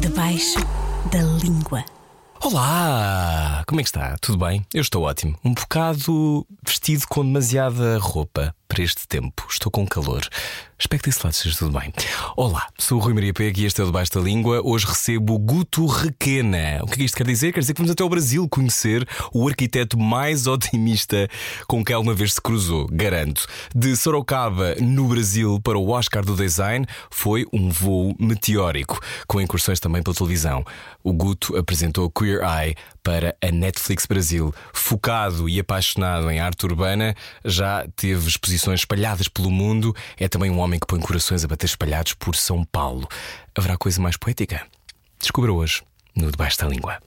Debaixo da língua. Olá! Como é que está? Tudo bem? Eu estou ótimo. Um bocado vestido com demasiada roupa para este tempo. Estou com calor. Espero que desse lado esteja tudo bem. Olá, sou o Rui Maria Pega e este é o Debaixo da Língua. Hoje recebo Guto Requena. O que é que isto quer dizer? Quer dizer que vamos até ao Brasil conhecer o arquiteto mais otimista com quem alguma vez se cruzou, garanto. De Sorocaba, no Brasil, para o Oscar do Design, foi um voo meteórico, com incursões também pela televisão. O Guto apresentou Queer Eye para a Netflix Brasil. Focado e apaixonado em arte urbana, já teve exposições espalhadas pelo mundo. É também um homem que põe corações a bater espalhados por São Paulo. Haverá coisa mais poética? Descubra hoje no Debaixo da Língua.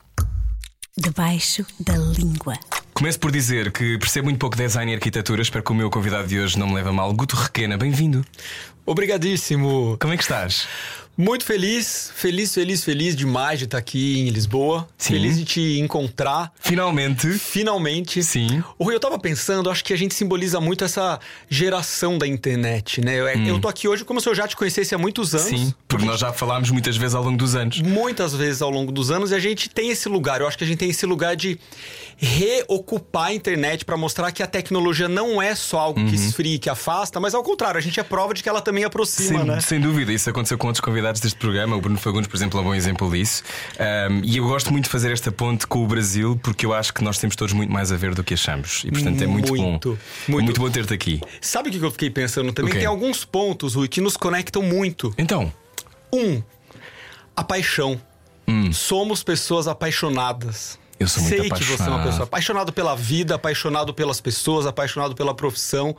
Debaixo da língua. Começo por dizer que percebo muito pouco de design e arquitetura. Espero que o meu convidado de hoje não me leve a mal. Guto Requena, bem-vindo. Obrigadíssimo. Como é que estás? Muito feliz, feliz, feliz, feliz demais de estar aqui em Lisboa. Sim. Feliz de te encontrar. Finalmente. Finalmente. Sim. O Rui, eu tava pensando, acho que a gente simboliza muito essa geração da internet, né? Eu, eu tô aqui hoje como se eu já te conhecesse há muitos anos. Sim, porque nós já falámos muitas vezes ao longo dos anos. Muitas vezes ao longo dos anos e a gente tem esse lugar. Eu acho que a gente tem esse lugar de reocupar a internet para mostrar que a tecnologia não é só algo que esfria, que afasta, mas ao contrário, a gente é prova de que ela também aproxima, Sem, né? sem dúvida, isso aconteceu com outros convidados deste programa. O Bruno Fagundes, por exemplo, é um bom exemplo disso. Um, e eu gosto muito de fazer esta ponte com o Brasil porque eu acho que nós temos todos muito mais a ver do que achamos. E portanto é muito, Muito, bom. muito. muito bom ter-te aqui. Sabe o que eu fiquei pensando também? O quê? Tem alguns pontos, Rui, que nos conectam muito. Então, Um, a paixão. Somos pessoas apaixonadas. Eu sou muito Sei que você é uma apaixonado. pessoa apaixonado pela vida, apaixonado pelas pessoas, apaixonado pela profissão,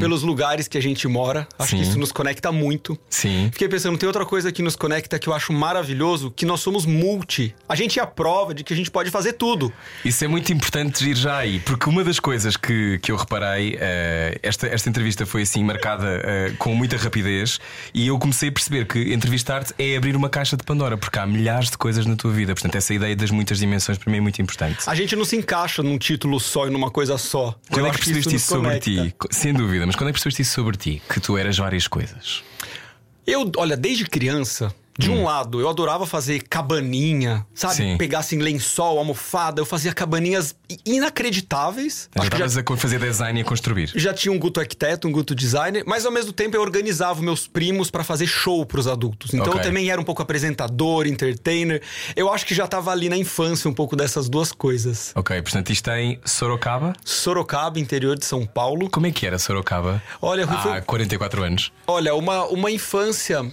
pelos lugares que a gente mora. Acho Uhum. Sim. que isso nos conecta muito. sim. Fiquei pensando, tem outra coisa que nos conecta que eu acho maravilhoso, que nós somos multi. A gente é a prova de que a gente pode fazer tudo. Isso é muito importante ir já aí, porque uma das coisas que, que eu reparei, eh, esta, esta entrevista foi assim marcada eh, com muita rapidez e eu comecei a perceber que entrevistar-te é abrir uma caixa de Pandora, porque há milhares de coisas na tua vida. Portanto, essa ideia das muitas dimensões para mim é muito importante. A gente não se encaixa num título só e numa coisa só. Quando Eu é que percebeste nos isso sobre ti? Sem dúvida, mas quando é que percebeste isso sobre ti? Que tu eras várias coisas. Eu, olha, desde criança, de um lado, eu adorava fazer cabaninha, sabe? Sim. Pegar assim lençol, almofada, eu fazia cabaninhas inacreditáveis. Já Acho que já, fazer design e construir. já tinha um guto arquiteto, um guto designer, mas ao mesmo tempo eu organizava meus primos pra fazer show pros adultos. Então Ok. eu também era um pouco apresentador, entertainer. Eu acho que já tava ali na infância um pouco dessas duas coisas. Ok, portanto, isto em Sorocaba. Sorocaba, interior de São Paulo. Como é que era Sorocaba? Olha, Rui, Há foi- 44 anos. Olha, uma, uma infância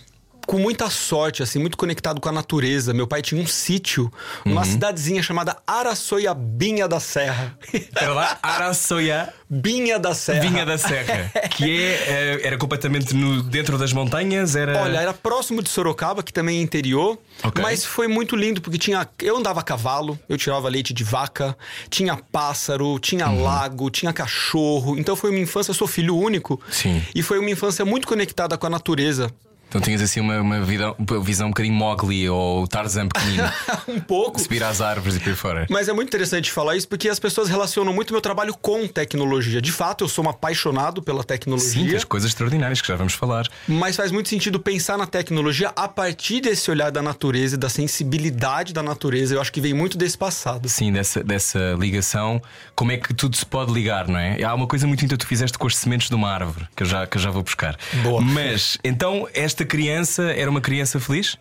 com muita sorte, assim, muito conectado com a natureza. Meu pai tinha um sítio numa cidadezinha chamada Araçoiabinha da Serra. Era lá Araçoia. Binha da Serra. Vinha da Serra, que é, eh, era completamente no- dentro das montanhas, era. Olha, era próximo de Sorocaba, que também é interior. Ok. Mas foi muito lindo, porque tinha. Eu andava a cavalo, eu tirava leite de vaca, tinha pássaro, tinha Uhum. lago, tinha cachorro. Então foi uma infância, eu sou filho único. Sim. E foi uma infância muito conectada com a natureza. Então tinhas assim uma, uma, vida, uma visão um bocadinho Mowgli ou Tarzan pequenino, um pouco. subir às árvores e por fora. Mas é muito interessante falar isso porque as pessoas relacionam muito meu trabalho com tecnologia. De fato, eu sou um apaixonado pela Sim, tecnologia. tens coisas extraordinárias que já vamos falar. Mas faz muito sentido pensar na tecnologia a partir desse olhar da natureza e da sensibilidade da natureza. Eu acho que vem muito desse passado. Sim, dessa, dessa ligação, como é que tudo se pode ligar, não é? Há uma coisa muito linda que tu fizeste com as sementes de uma árvore, que eu já, que eu já vou buscar. Boa. Mas, então, esta criança era uma criança feliz?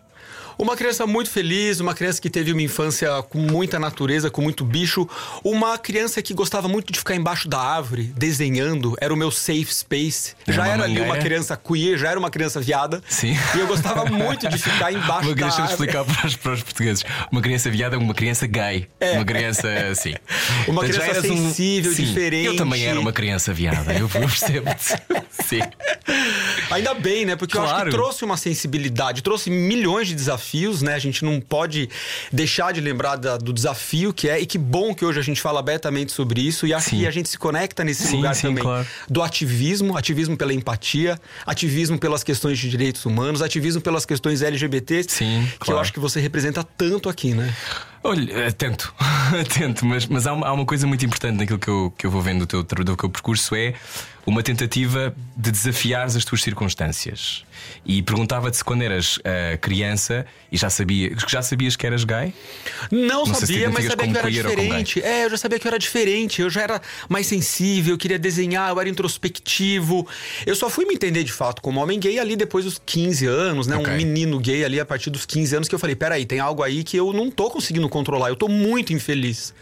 Uma criança muito feliz, uma criança que teve uma infância com muita natureza, com muito bicho. Uma criança que gostava muito de ficar embaixo da árvore, desenhando. Era o meu safe space. Era já era ali uma criança queer, já era uma criança viada. Sim. E eu gostava muito de ficar embaixo Uma da árvore. explicar para os, para os portugueses. Uma criança viada é uma criança gay. Uma criança assim. É. Uma já criança um- sensível, Sim, diferente. Eu também era uma criança viada, eu, eu percebo-te. Sim. Ainda bem, né? Porque eu acho Claro. que trouxe uma sensibilidade, trouxe milhões de desafios, né? A gente não pode deixar de lembrar da- do desafio que é, e que bom que hoje a gente fala abertamente sobre isso, e acho Sim. que a gente se conecta nesse Sim, lugar sim, também claro. do ativismo, ativismo pela empatia, ativismo pelas questões de direitos humanos, ativismo pelas questões LGBT, Sim, que claro. eu acho que você representa tanto aqui, né? Olha, atento, atento, mas, mas há, uma, há uma coisa muito importante naquilo que eu, que eu vou vendo do teu, do teu percurso é uma tentativa de desafiares as tuas circunstâncias. E perguntava-te se quando eras uh, criança e já, sabia, já sabias que eras gay? Não, não sabia, mas sabia que eu era diferente. É, eu já sabia que eu era diferente. Eu já era mais sensível, eu queria desenhar, eu era introspectivo. Eu só fui me entender de fato como homem gay ali depois dos 15 anos, né? Okay. Um menino gay ali a partir dos 15 anos que eu falei: peraí, tem algo aí que eu não tô conseguindo controlar, eu tô muito infeliz.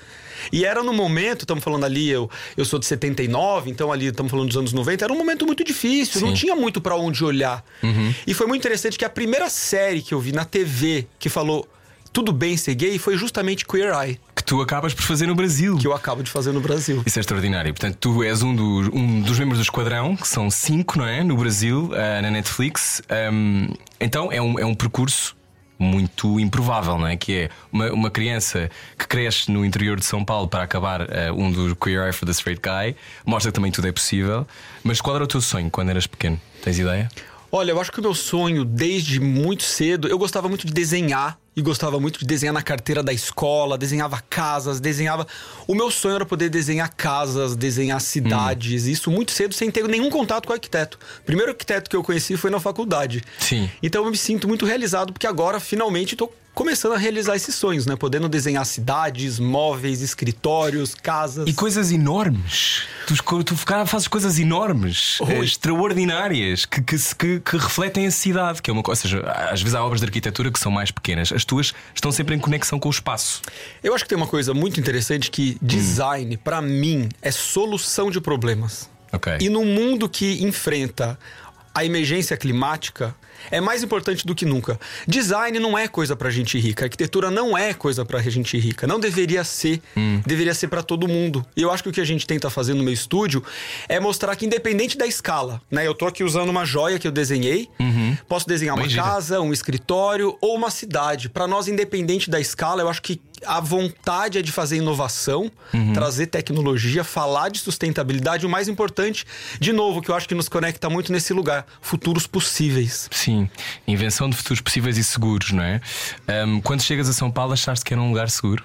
E era no momento, estamos falando ali, eu, eu sou de 79, então ali estamos falando dos anos 90, era um momento muito difícil, Sim. não tinha muito para onde olhar. Uhum. E foi muito interessante que a primeira série que eu vi na TV que falou tudo bem ser gay foi justamente Queer Eye. Que tu acabas por fazer no Brasil. Que eu acabo de fazer no Brasil. Isso é extraordinário. Portanto, tu és um, do, um dos membros do Esquadrão, que são cinco, não é? No Brasil, uh, na Netflix. Um, então é um, é um percurso muito improvável, não é? Que é uma, uma criança que cresce no interior de São Paulo para acabar uh, um do Queer Eye for the Straight Guy, mostra que também tudo é possível. Mas qual era o teu sonho quando eras pequeno? Tens ideia? Olha, eu acho que o meu sonho, desde muito cedo, eu gostava muito de desenhar e gostava muito de desenhar na carteira da escola, desenhava casas, desenhava. O meu sonho era poder desenhar casas, desenhar cidades, hum. isso muito cedo sem ter nenhum contato com o arquiteto. O primeiro arquiteto que eu conheci foi na faculdade. Sim. Então eu me sinto muito realizado porque agora finalmente estou começando a realizar esses sonhos, né? Podendo desenhar cidades, móveis, escritórios, casas. E coisas enormes. Tu, tu fazes coisas enormes, eh, extraordinárias, que, que, que, que, refletem a cidade, que é uma coisa. Ou seja, às vezes há obras de arquitetura que são mais pequenas. As tuas estão sempre em conexão com o espaço. Eu acho que tem uma coisa muito interessante que design, hum. para mim, é solução de problemas. Okay. E no mundo que enfrenta a emergência climática, é mais importante do que nunca. Design não é coisa para gente rica, arquitetura não é coisa para gente rica, não deveria ser, hum. deveria ser para todo mundo. E eu acho que o que a gente tenta fazer no meu estúdio é mostrar que independente da escala, né? Eu tô aqui usando uma joia que eu desenhei, uhum. posso desenhar uma casa, um escritório ou uma cidade. Para nós independente da escala, eu acho que a vontade é de fazer inovação, uhum. trazer tecnologia, falar de sustentabilidade. O mais importante, de novo, que eu acho que nos conecta muito nesse lugar: futuros possíveis. Sim, invenção de futuros possíveis e seguros, não é? Um, quando chegas a São Paulo, achaste que era um lugar seguro?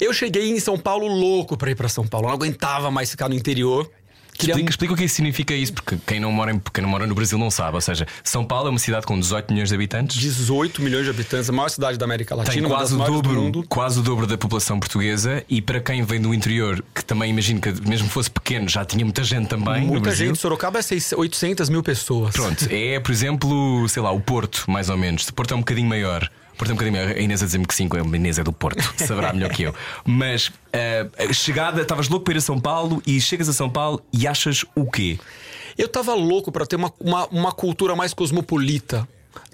Eu cheguei em São Paulo louco para ir para São Paulo. não aguentava mais ficar no interior. Explica, explica o que significa isso, porque quem não, mora em, quem não mora no Brasil não sabe. Ou seja, São Paulo é uma cidade com 18 milhões de habitantes. 18 milhões de habitantes, a maior cidade da América Latina, Tem quase o dobro, quase o dobro da população portuguesa. E para quem vem do interior, que também imagino que mesmo fosse pequeno, já tinha muita gente também. Muita gente. Sorocaba é 800 mil pessoas. Pronto, é, por exemplo, sei lá, o Porto, mais ou menos. O Porto é um bocadinho maior. Portanto, um bocadinho. A Inês a dizer-me que sim, a Inês é do Porto, saberá melhor que eu. Mas uh, chegada, estavas louco para ir a São Paulo e chegas a São Paulo e achas o quê? Eu estava louco para ter uma, uma, uma cultura mais cosmopolita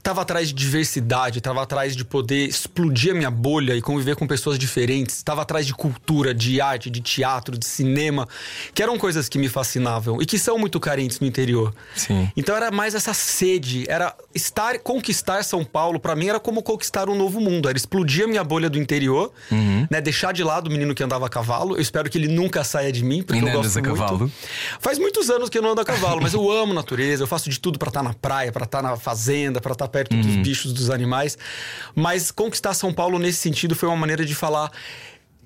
estava atrás de diversidade, estava atrás de poder explodir a minha bolha e conviver com pessoas diferentes, estava atrás de cultura, de arte, de teatro, de cinema, que eram coisas que me fascinavam e que são muito carentes no interior. Sim. Então era mais essa sede, era estar, conquistar São Paulo, para mim era como conquistar um novo mundo, era explodir a minha bolha do interior, uhum. né, deixar de lado o menino que andava a cavalo. Eu espero que ele nunca saia de mim, porque Ainda eu gosto muito. cavalo? Faz muitos anos que eu não ando a cavalo, mas eu amo natureza, eu faço de tudo para estar tá na praia, para estar tá na fazenda, para estar tá perto uhum. dos bichos, dos animais. Mas conquistar São Paulo nesse sentido foi uma maneira de falar: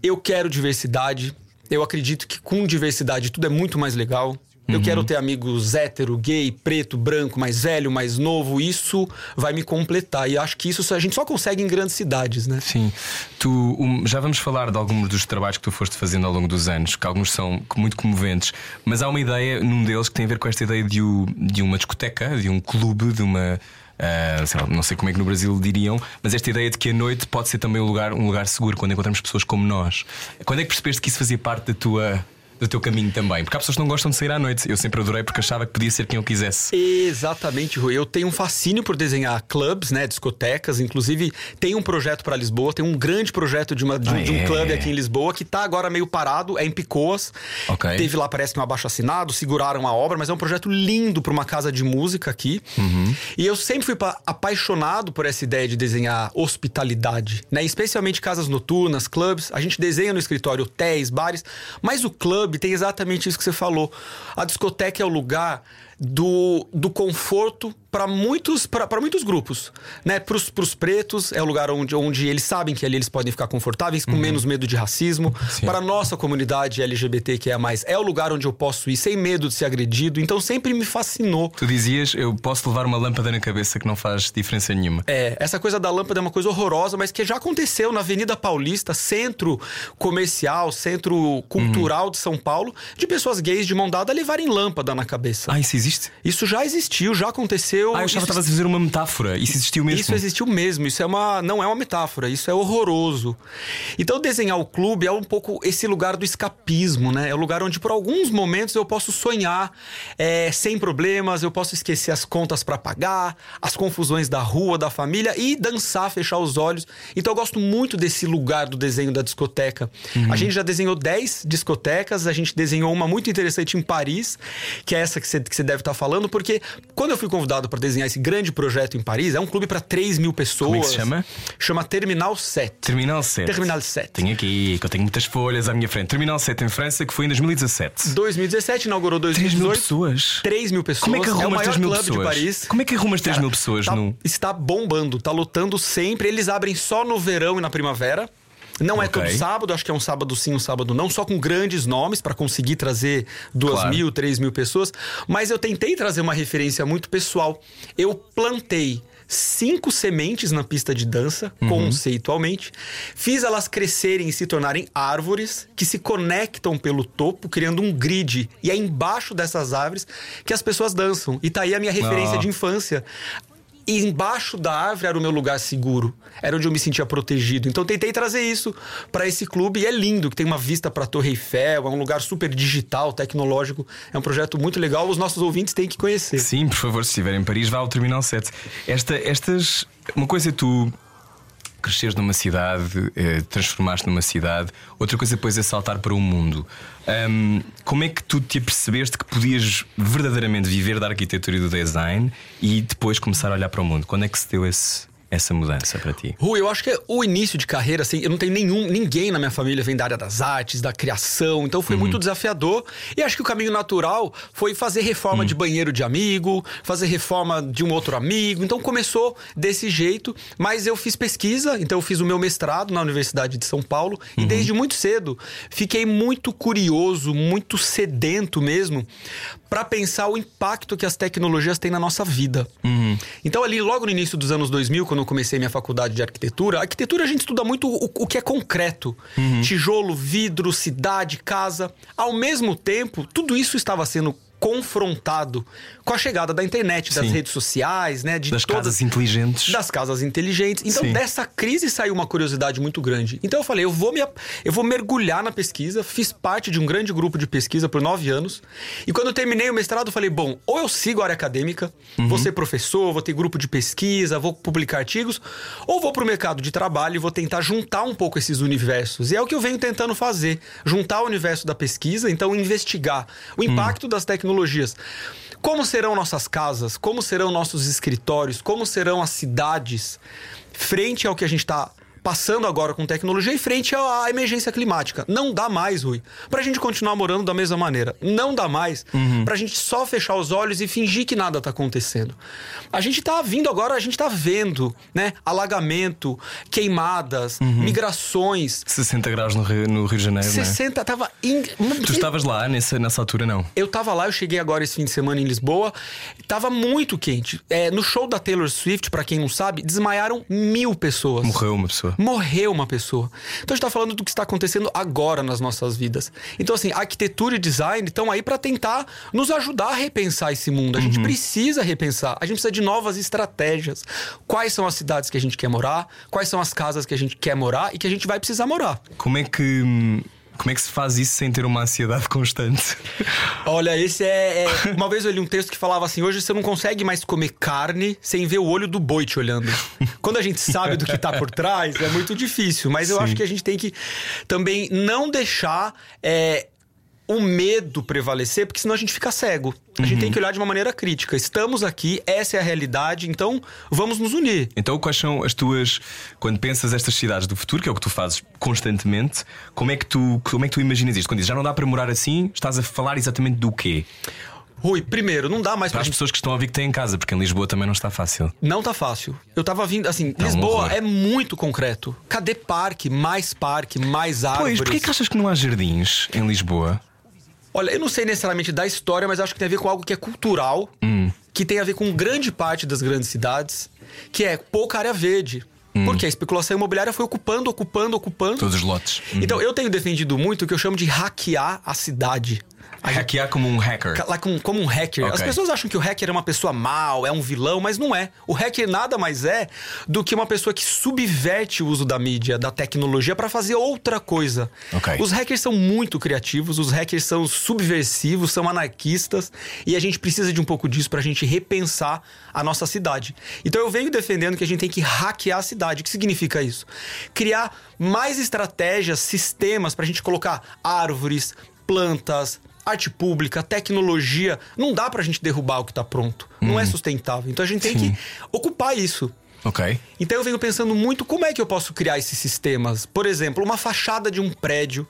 eu quero diversidade. Eu acredito que com diversidade tudo é muito mais legal. Eu uhum. quero ter amigos hétero, gay, preto, branco, mais velho, mais novo. Isso vai me completar. E acho que isso a gente só consegue em grandes cidades, né? Sim. Tu, um, já vamos falar de alguns dos trabalhos que tu foste fazendo ao longo dos anos, que alguns são muito comoventes. Mas há uma ideia num deles que tem a ver com esta ideia de, de uma discoteca, de um clube, de uma Uh, sei lá, não sei como é que no Brasil diriam, mas esta ideia de que a noite pode ser também um lugar, um lugar seguro quando encontramos pessoas como nós. Quando é que percebeste que isso fazia parte da tua do teu caminho também. Porque há pessoas que não gostam de sair à noite. Eu sempre adorei porque achava que podia ser quem eu quisesse. Exatamente, Rui. Eu tenho um fascínio por desenhar clubs, né? Discotecas. Inclusive, tem um projeto para Lisboa, tem um grande projeto de, uma, de, ah, de um é. clube aqui em Lisboa que tá agora meio parado, é em Picoas. Okay. Teve lá, parece que um abaixo assinado, seguraram a obra, mas é um projeto lindo para uma casa de música aqui. Uhum. E eu sempre fui apaixonado por essa ideia de desenhar hospitalidade, né? Especialmente casas noturnas, clubs. A gente desenha no escritório hotéis, bares, mas o clube tem exatamente isso que você falou. A discoteca é o lugar do, do conforto para muitos, muitos grupos. Né? Para os pretos, é o lugar onde, onde eles sabem que ali eles podem ficar confortáveis, com uhum. menos medo de racismo. Sim. Para a nossa comunidade LGBT que é mais, é o lugar onde eu posso ir sem medo de ser agredido. Então sempre me fascinou. Tu dizias, eu posso levar uma lâmpada na cabeça que não faz diferença nenhuma. É, essa coisa da lâmpada é uma coisa horrorosa, mas que já aconteceu na Avenida Paulista, centro comercial, centro cultural uhum. de São Paulo, de pessoas gays de mão dada levarem lâmpada na cabeça. Ah, isso existe? Isso já existiu, já aconteceu. Ah, eu achava que estava a fazer uma metáfora. Isso existiu mesmo? Isso existiu mesmo. Isso é uma, não é uma metáfora. Isso é horroroso. Então, desenhar o clube é um pouco esse lugar do escapismo, né? É o lugar onde, por alguns momentos, eu posso sonhar é, sem problemas, eu posso esquecer as contas para pagar, as confusões da rua, da família e dançar, fechar os olhos. Então, eu gosto muito desse lugar do desenho da discoteca. Uhum. A gente já desenhou 10 discotecas, a gente desenhou uma muito interessante em Paris, que é essa que você, que você deve estar falando, porque quando eu fui convidado para desenhar esse grande projeto em Paris, é um clube para 3 mil pessoas. Como é que se chama? Chama Terminal 7. Terminal 7. Terminal 7. Tenho aqui, que eu tenho muitas folhas à minha frente. Terminal 7 em França, que foi em 2017. 2017, inaugurou 2018. 3 mil pessoas? 3 mil pessoas. Como é que arrumas é 3 mil pessoas? de Paris. Como é que arrumas 3 mil pessoas? Tá, no... Está bombando, tá lotando sempre. Eles abrem só no verão e na primavera. Não é todo sábado, acho que é um sábado sim, um sábado não, só com grandes nomes para conseguir trazer duas claro. mil, três mil pessoas. Mas eu tentei trazer uma referência muito pessoal. Eu plantei cinco sementes na pista de dança, uhum. conceitualmente. Fiz elas crescerem e se tornarem árvores que se conectam pelo topo, criando um grid. E é embaixo dessas árvores que as pessoas dançam. E tá aí a minha referência oh. de infância. E embaixo da árvore era o meu lugar seguro. Era onde eu me sentia protegido. Então tentei trazer isso para esse clube e é lindo, que tem uma vista para Torre Eiffel, é um lugar super digital, tecnológico. É um projeto muito legal, os nossos ouvintes têm que conhecer. Sim, por favor, se estiver em Paris, vá ao Terminal 7. Esta, estas. Uma coisa é tu cresceres numa cidade, eh, transformaste numa cidade, outra coisa depois é saltar para o mundo. Um, como é que tu te apercebeste que podias verdadeiramente viver da arquitetura e do design e depois começar a olhar para o mundo? Quando é que se deu esse, essa mudança para ti? Rui, eu acho que é o início de carreira, assim, eu não tenho nenhum, ninguém na minha família vem da área das artes, da criação, então foi uhum. muito desafiador. E acho que o caminho natural foi fazer reforma uhum. de banheiro de amigo, fazer reforma de um outro amigo. Então começou desse jeito, mas eu fiz pesquisa, então eu fiz o meu mestrado na Universidade de São Paulo uhum. e desde muito cedo fiquei muito curioso, muito sedento mesmo para pensar o impacto que as tecnologias têm na nossa vida. Uhum. Então ali logo no início dos anos 2000, quando quando eu comecei minha faculdade de arquitetura, a arquitetura a gente estuda muito o, o que é concreto: uhum. tijolo, vidro, cidade, casa. Ao mesmo tempo, tudo isso estava sendo confrontado com a chegada da internet, das Sim. redes sociais, né? De das todas, casas inteligentes. Das casas inteligentes. Então, Sim. dessa crise saiu uma curiosidade muito grande. Então, eu falei, eu vou, me, eu vou mergulhar na pesquisa. Fiz parte de um grande grupo de pesquisa por nove anos. E quando eu terminei o mestrado, eu falei, bom, ou eu sigo a área acadêmica, uhum. vou ser professor, vou ter grupo de pesquisa, vou publicar artigos, ou vou para o mercado de trabalho e vou tentar juntar um pouco esses universos. E é o que eu venho tentando fazer. Juntar o universo da pesquisa, então investigar o impacto uhum. das tecnologias. Como serão nossas casas? Como serão nossos escritórios? Como serão as cidades frente ao que a gente está passando agora com tecnologia e frente à emergência climática. Não dá mais, Rui, pra gente continuar morando da mesma maneira. Não dá mais uhum. pra gente só fechar os olhos e fingir que nada tá acontecendo. A gente tá vindo agora, a gente tá vendo, né? Alagamento, queimadas, uhum. migrações. 60 graus no Rio, no Rio de Janeiro, 60, né? tava... In... Tu estavas lá nessa, nessa altura, não? Eu tava lá, eu cheguei agora esse fim de semana em Lisboa. Tava muito quente. É, no show da Taylor Swift, para quem não sabe, desmaiaram mil pessoas. Morreu uma pessoa morreu uma pessoa. Então a gente está falando do que está acontecendo agora nas nossas vidas. Então, assim, arquitetura e design estão aí para tentar nos ajudar a repensar esse mundo. A gente uhum. precisa repensar, a gente precisa de novas estratégias. Quais são as cidades que a gente quer morar, quais são as casas que a gente quer morar e que a gente vai precisar morar. Como é que hum, como é que se faz isso sem ter uma ansiedade constante? Olha, esse é, é, Uma vez eu li um texto que falava assim: hoje você não consegue mais comer carne sem ver o olho do boi te olhando. Quando a gente sabe do que tá por trás, é muito difícil. Mas eu Sim. acho que a gente tem que também não deixar. É, o medo prevalecer, porque senão a gente fica cego. A uhum. gente tem que olhar de uma maneira crítica. Estamos aqui, essa é a realidade, então vamos nos unir. Então, quais são as tuas. Quando pensas estas cidades do futuro, que é o que tu fazes constantemente, como é que tu, como é que tu imaginas isto? Quando dizes já não dá para morar assim, estás a falar exatamente do quê? Rui, primeiro, não dá mais Para pra as gente. pessoas que estão a ouvir que têm em casa, porque em Lisboa também não está fácil. Não tá fácil. Eu tava vindo, assim, um Lisboa horror. é muito concreto. Cadê parque? Mais parque, mais árvores. Pois, porquê que achas que não há jardins em Lisboa? Olha, eu não sei necessariamente da história, mas acho que tem a ver com algo que é cultural, Hum. que tem a ver com grande parte das grandes cidades, que é pouca área verde. Hum. Porque a especulação imobiliária foi ocupando, ocupando, ocupando. Todos os lotes. Hum. Então eu tenho defendido muito o que eu chamo de hackear a cidade. A Hackear como um hacker. Lá como, como um hacker. Ok. As pessoas acham que o hacker é uma pessoa mal, é um vilão, mas não é. O hacker nada mais é do que uma pessoa que subverte o uso da mídia, da tecnologia para fazer outra coisa. Ok. Os hackers são muito criativos, os hackers são subversivos, são anarquistas e a gente precisa de um pouco disso pra gente repensar a nossa cidade. Então eu venho defendendo que a gente tem que hackear a cidade. O que significa isso? Criar mais estratégias, sistemas pra gente colocar árvores, plantas, arte pública, tecnologia. Não dá pra gente derrubar o que tá pronto. Não é sustentável. Então a gente tem Sim. que ocupar isso. Ok. Então eu venho pensando muito como é que eu posso criar esses sistemas. Por exemplo, uma fachada de um prédio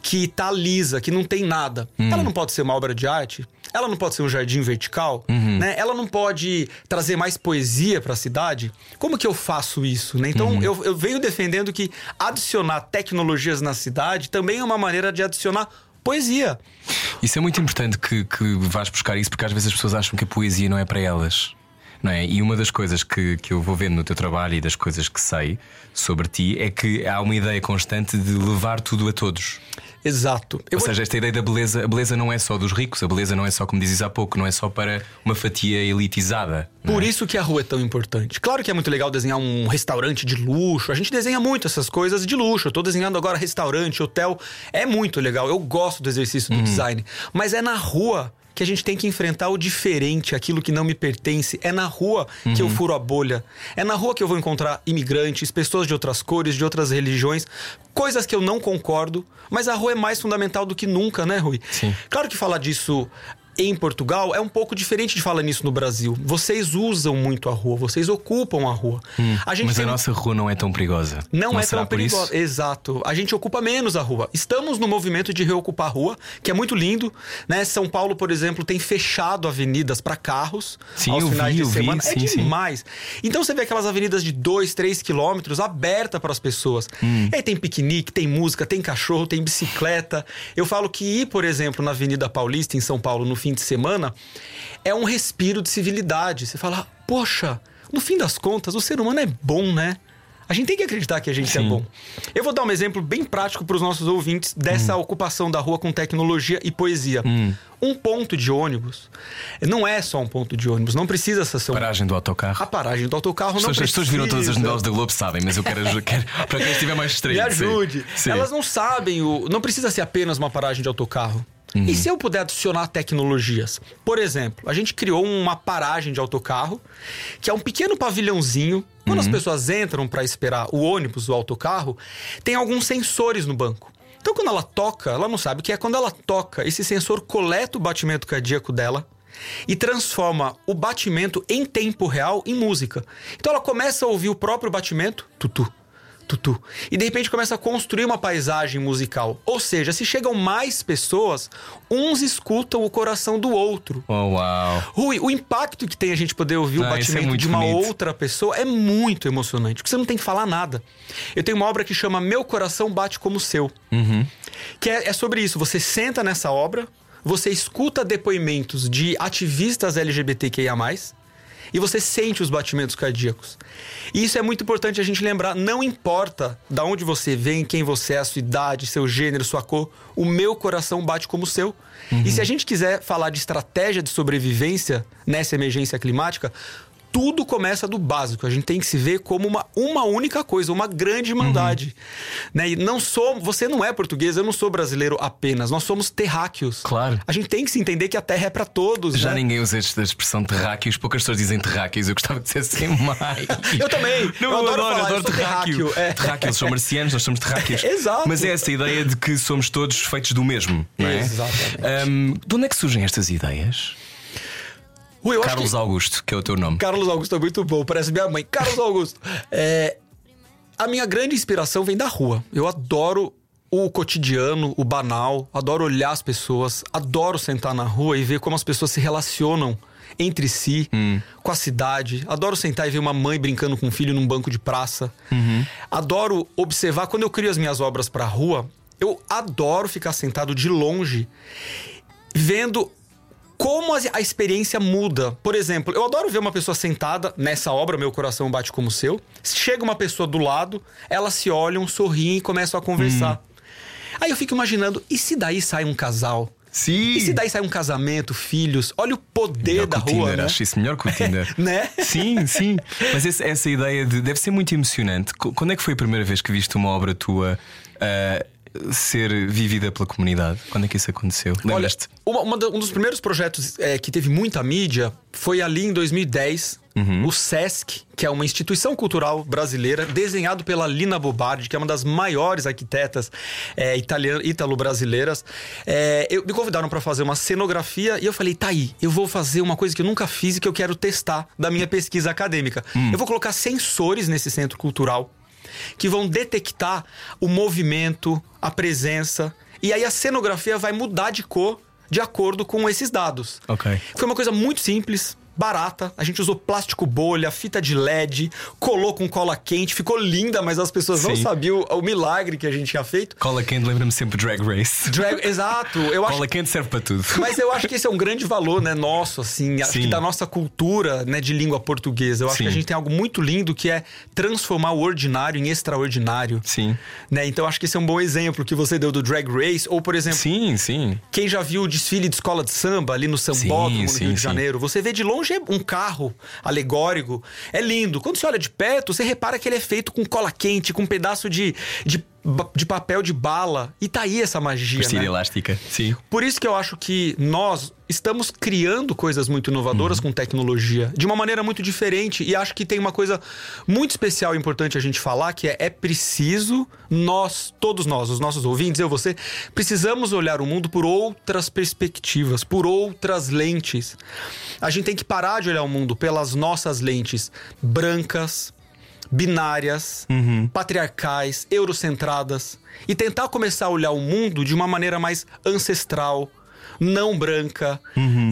que tá lisa, que não tem nada. Ela não pode ser uma obra de arte? Ela não pode ser um jardim vertical? Né? Ela não pode trazer mais poesia para a cidade? Como que eu faço isso? Né? Então eu, eu venho defendendo que adicionar tecnologias na cidade também é uma maneira de adicionar poesia. Isso é muito importante que, que vás buscar isso, porque às vezes as pessoas acham que a poesia não é para elas. Não é? E uma das coisas que, que eu vou vendo no teu trabalho e das coisas que sei sobre ti é que há uma ideia constante de levar tudo a todos. Exato. Eu Ou vou- seja, esta ideia da beleza, a beleza não é só dos ricos, a beleza não é só, como dizes há pouco, não é só para uma fatia elitizada. Por é? isso que a rua é tão importante. Claro que é muito legal desenhar um restaurante de luxo. A gente desenha muito essas coisas de luxo. Eu tô desenhando agora restaurante, hotel. É muito legal. Eu gosto do exercício do design. Mas é na rua que a gente tem que enfrentar o diferente, aquilo que não me pertence. É na rua que eu furo a bolha. É na rua que eu vou encontrar imigrantes, pessoas de outras cores, de outras religiões, coisas que eu não concordo. Mas a rua é mais fundamental do que nunca, né, Rui? Sim. Claro que falar disso em Portugal é um pouco diferente de falar nisso no Brasil. Vocês usam muito a rua, vocês ocupam a rua. a gente Mas tem- a nossa rua não é tão perigosa. não, é será tão perigosa. Exato. A gente ocupa menos a rua. Estamos no movimento de reocupar a rua, que é muito lindo. Né? São Paulo, por exemplo, tem fechado avenidas para carros Sim, aos finais vi, de eu vi, semana. é sim, sim. demais. Então você vê aquelas avenidas de 2, 3 quilômetros abertas para as pessoas. Hum. E aí tem piquenique, tem música, tem cachorro, tem bicicleta. Eu falo que ir, por exemplo, na Avenida Paulista, em São Paulo, no fim de semana, é um respiro de civilidade. Você fala, poxa, no fim das contas, o ser humano é bom, né? A gente tem que acreditar que a gente é Sim. bom. Eu vou dar um exemplo bem prático para os nossos ouvintes dessa ocupação da rua com tecnologia e poesia. Um ponto de ônibus não é só um ponto de ônibus, não precisa ser um... Paragem do autocarro. A paragem do autocarro As não pessoas, as precisa. pessoas viram todas as novelas da Globo, sabem, mas eu quero, quero para quem estiver mais estranho. Me ajude. Sim. Elas não sabem, o, não precisa ser apenas uma paragem de autocarro. Uhum. E se eu puder adicionar tecnologias? Por exemplo, a gente criou uma paragem de autocarro, que é um pequeno pavilhãozinho. Quando Uhum. as pessoas entram para esperar o ônibus, o autocarro, tem alguns sensores no banco. Então, quando ela toca, ela não sabe o que é. Quando ela toca, esse sensor coleta o batimento cardíaco dela e transforma o batimento em tempo real em música. Então, ela começa a ouvir o próprio batimento, tutu, tutu. E de repente começa a construir uma paisagem musical. Ou seja, se chegam mais pessoas, uns escutam o coração do outro. Oh, uau. Rui, o impacto que tem a gente poder ouvir o Ah, isso é batimento muito de uma bonito. outra pessoa é muito emocionante, porque você não tem que falar nada. Eu tenho uma obra que chama Meu Coração Bate Como o Seu, Uhum. que é, é sobre isso. Você senta nessa obra, você escuta depoimentos de ativistas LGBTQIA+, e você sente os batimentos cardíacos. E isso é muito importante a gente lembrar. Não importa da onde você vem, quem você é, sua idade, seu gênero, sua cor, o meu coração bate como o seu. E se a gente quiser falar de estratégia de sobrevivência nessa emergência climática, tudo começa do básico. A gente tem que se ver como uma, uma única coisa, uma grande irmandade. Né? E não sou, você não é português, eu não sou brasileiro apenas. Nós somos terráqueos. Claro. A gente tem que se entender que a terra é para todos. Já né? ninguém usa esta expressão terráqueos, poucas pessoas dizem terráqueos, eu gostava que dissessem mais. Eu também. Não, Eu adoro falar, eu sou terráqueo. É. Terráqueos são marcianos, nós somos terráqueos. Exato. Mas é essa ideia de que somos todos feitos do mesmo, não é? Exatamente. Ahm, de onde é que surgem estas ideias? Rui, Carlos que- Augusto, que é o teu nome. Carlos Augusto é muito bom, parece minha mãe. Carlos Augusto. É, a minha grande inspiração vem da rua. Eu adoro o cotidiano, o banal, adoro olhar as pessoas, adoro sentar na rua e ver como as pessoas se relacionam entre si, Hum. com a cidade. Adoro sentar e ver uma mãe brincando com um filho num banco de praça. Uhum. Adoro observar quando eu crio as minhas obras pra rua, eu adoro ficar sentado de longe vendo como a, experiência muda. Por exemplo, eu adoro ver uma pessoa sentada nessa obra, meu coração bate como o seu. Chega uma pessoa do lado, elas se olham, sorriem e começam a conversar. Hum. Aí eu fico imaginando, e se daí sai um casal? Sim. E se daí sai um casamento, filhos? Olha o poder Melhor da o rua, Tinder, né? acho isso melhor que o Tinder. Né? Sim, sim. Mas esse- essa ideia de. Deve ser muito emocionante. Qu- Quando é que foi a primeira vez que viste uma obra tua ah, ser vivida pela comunidade? Quando é que isso aconteceu? Olha, uma- uma da- um dos primeiros projetos é, que teve muita mídia foi ali em 2010, Uhum. o SESC, que é uma instituição cultural brasileira, desenhado pela Lina Bobardi, que é uma das maiores arquitetas é, ítalo-brasileiras. É, eu- me convidaram para fazer uma cenografia e eu falei, tá aí, eu vou fazer uma coisa que eu nunca fiz e que eu quero testar da minha pesquisa acadêmica. Hum. Eu vou colocar sensores nesse centro cultural que vão detectar o movimento, a presença. E aí a cenografia vai mudar de cor de acordo com esses dados. Ok. Foi uma coisa muito simples. Barata, a gente usou plástico bolha, fita de LED, colou com cola quente, ficou linda, mas as pessoas não Sim. sabiam o, o milagre que a gente tinha feito. Cola quente lembra-me sempre Drag Race. Drag- Exato, eu acho Cola quente serve para tudo. mas eu acho que esse é um grande valor, né, nosso, assim, acho Sim. que da nossa cultura, né, de língua portuguesa. Eu acho Sim. que a gente tem algo muito lindo que é transformar o ordinário em extraordinário. Sim. Né? Então acho que esse é um bom exemplo que você deu do Drag Race, ou por exemplo, Sim, sim. quem já viu o desfile de escola de samba ali no Sambódromo, no sim, Rio de. Janeiro, você vê de longe é um carro alegórico, é lindo. Quando você olha de perto, você repara que ele é feito com cola quente, com um pedaço de, de, de papel de bala. E tá aí essa magia, né? elástica. Sim. Por isso que eu acho que nós estamos criando coisas muito inovadoras com tecnologia, de uma maneira muito diferente. E acho que tem uma coisa muito especial e importante a gente falar, que é, é preciso nós, todos nós, os nossos ouvintes, eu, você, precisamos olhar o mundo por outras perspectivas, por outras lentes. A gente tem que parar de olhar o mundo pelas nossas lentes brancas, binárias, patriarcais, eurocentradas e tentar começar a olhar o mundo de uma maneira mais ancestral, não branca.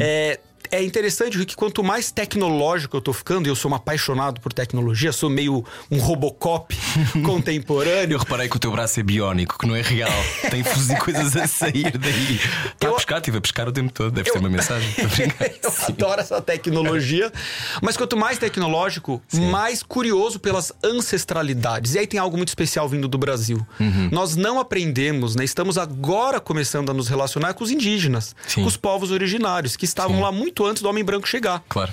É, é interessante que quanto mais tecnológico eu tô ficando, e eu sou um apaixonado por tecnologia, sou meio um Robocop contemporâneo. Eu reparei que o teu braço é biónico, que não é real. Tem fuzis e coisas a sair daí. Está Eu- a pescar, estive a pescar o tempo todo. Deve ter uma mensagem. Eu Sim. adoro essa tecnologia. Mas quanto mais tecnológico, mais curioso pelas ancestralidades. E aí tem algo muito especial vindo do Brasil. Uhum. Nós não aprendemos, né? Estamos agora começando a nos relacionar com os indígenas, Sim. com os povos originários, que estavam Sim. lá muito antes do homem branco chegar. Claro.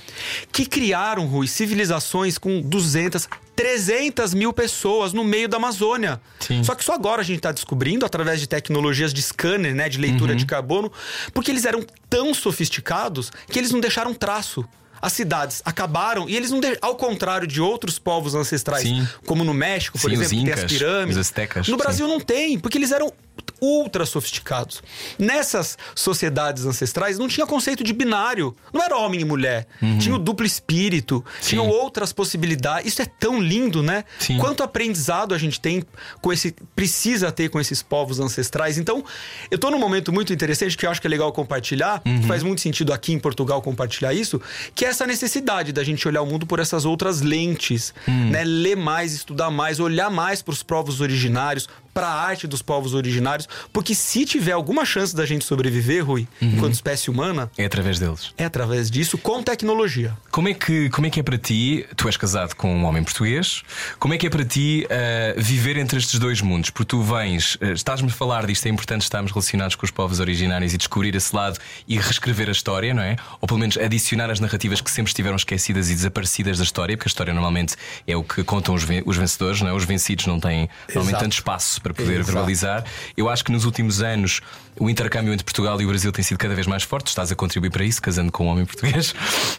Que criaram, Rui, civilizações com 200, 300 mil pessoas no meio da Amazônia. Sim. Só que só agora a gente está descobrindo, através de tecnologias de scanner, né, de leitura Uhum. de carbono, porque eles eram tão sofisticados que eles não deixaram traço. As cidades acabaram e eles não de... ao contrário de outros povos ancestrais, Sim. como no México, por Sim, exemplo, que tem as incas, pirâmides. os astecas, no. Brasil não tem, porque eles eram ultra sofisticados. Nessas sociedades ancestrais não tinha conceito de binário. Não era homem e mulher. Tinha o duplo espírito, Uhum. Sim. tinham outras possibilidades. Isso é tão lindo, né? Sim. Quanto aprendizado a gente tem com esse precisa ter com esses povos ancestrais. Então, eu tô num momento muito interessante que eu acho que é legal compartilhar, Uhum. faz muito sentido aqui em Portugal compartilhar isso, que é essa necessidade da gente olhar o mundo por essas outras lentes, Hum. né? Ler mais, estudar mais, olhar mais para os povos originários, para a arte dos povos originários, porque se tiver alguma chance da gente sobreviver, Rui, Uhum. enquanto espécie humana, É através deles. é através disso com tecnologia. Como é, que, como é que é para ti? Tu és casado com um homem português. Como é que é para ti eh, viver entre estes dois mundos? Porque tu vens, eh, estás-me a falar disto, é importante estarmos relacionados com os povos originários e descobrir esse lado e reescrever a história, não é? Ou pelo menos adicionar as narrativas que sempre estiveram esquecidas e desaparecidas da história, porque a história normalmente é o que contam os vencedores, não é? Os vencidos não têm normalmente Exato. tanto espaço para poder Exato. verbalizar. Eu acho que nos últimos anos o intercâmbio entre Portugal e o Brasil tem sido cada vez mais forte. Estás a contribuir para isso, casando com um homem português.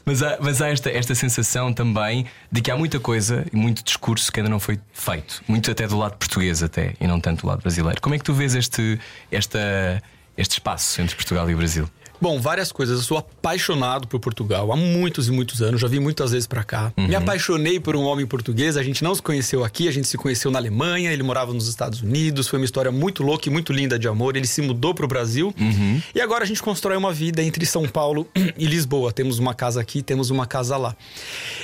Mas há, mas há esta, esta sensação também de que há muita coisa e muito discurso que ainda não foi feito. Muito até do lado português, até, e não tanto do lado brasileiro. Como é que tu vês este, esta, este espaço entre Portugal e o Brasil? Bom, várias coisas. Eu sou apaixonado por Portugal há muitos e muitos anos. Já vim muitas vezes para cá. Me apaixonei por um homem português. A gente não se conheceu aqui, a gente se conheceu na Alemanha. Ele morava nos Estados Unidos. Foi uma história muito louca e muito linda de amor. Ele se mudou pro Brasil. E agora a gente constrói uma vida entre São Paulo e Lisboa. Temos uma casa aqui, temos uma casa lá.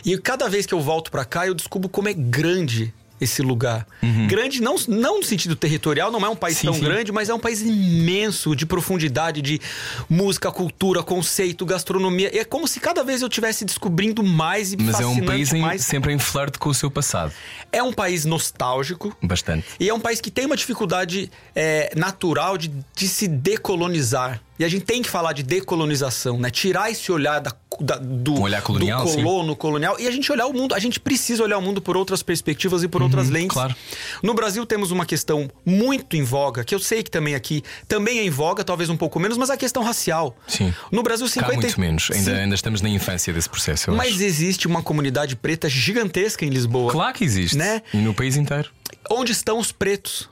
E cada vez que eu volto para cá, eu descubro como é grande esse lugar. Grande não, não no sentido territorial, não é um país Sim, tão sim. grande, mas é um país imenso de profundidade, de música, cultura, conceito, gastronomia. E é como se cada vez eu estivesse descobrindo mais e Mas é um país em- sempre em flerte com o seu passado. É um país nostálgico. Bastante. E é um país que tem uma dificuldade é, natural de, de se decolonizar. E a gente tem que falar de decolonização, né? Tirar esse olhar da, da- do, Um olhar colonial, do sim. colono, colonial. E a gente olhar o mundo. A gente precisa olhar o mundo por outras perspectivas e por outras lentes. Uhum, claro. No Brasil temos uma questão muito em voga, que eu sei que também aqui também é em voga, talvez um pouco menos, mas a questão racial. Sim. No Brasil, Cá 50 muito menos. Ainda, Sim. ainda estamos na infância desse processo. Eu Mas acho. existe uma comunidade preta gigantesca em Lisboa. Claro que existe. Né? E no país inteiro. Onde estão os pretos?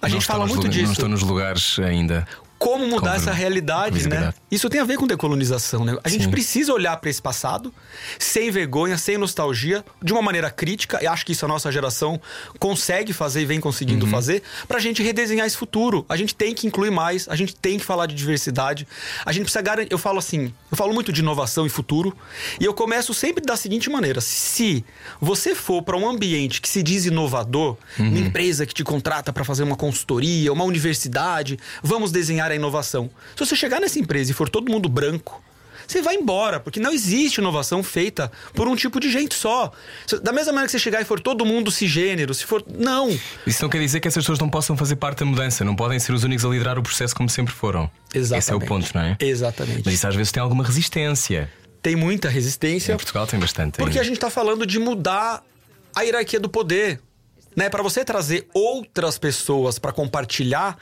A Não gente fala nos muito Não disso. estão nos lugares ainda. Como mudar essa realidade, né? Isso tem a ver com decolonização, né? A gente Sim. precisa olhar para esse passado sem vergonha, sem nostalgia, de uma maneira crítica. E acho que isso a nossa geração consegue fazer e vem conseguindo Uhum. fazer pra gente redesenhar esse futuro. A gente tem que incluir mais, a gente tem que falar de diversidade. A gente precisa garantir, eu falo assim, eu falo muito de inovação e futuro, e eu começo sempre da seguinte maneira: se você for para um ambiente que se diz inovador, uma empresa que te contrata para fazer uma consultoria, uma universidade, vamos desenhar a inovação. Se você chegar nessa empresa e for todo mundo branco, você vai embora, porque não existe inovação feita por um tipo de gente só. Da mesma maneira que você chegar e for todo mundo cisgênero, se for. Não! Isso não quer dizer que essas pessoas não possam fazer parte da mudança, não podem ser os únicos a liderar o processo como sempre foram. Esse é o ponto, não é? Exatamente. Mas isso às vezes tem alguma resistência. Tem muita resistência. Em Portugal tem bastante. Porque ainda. a gente tá falando de mudar a hierarquia do poder. Né, para você trazer outras pessoas para compartilhar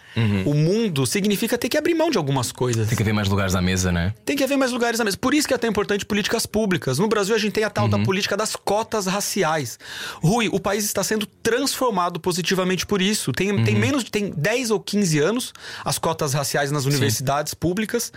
o mundo, significa ter que abrir mão de algumas coisas. Tem que haver mais lugares à mesa, não é? Tem que haver mais lugares na mesa. Por isso que é tão importante políticas públicas. No Brasil, a gente tem a tal Uhum. da política das cotas raciais. Rui, o país está sendo transformado positivamente por isso. Tem, tem Uhum. menos de tem 10 ou 15 anos as cotas raciais nas universidades públicas.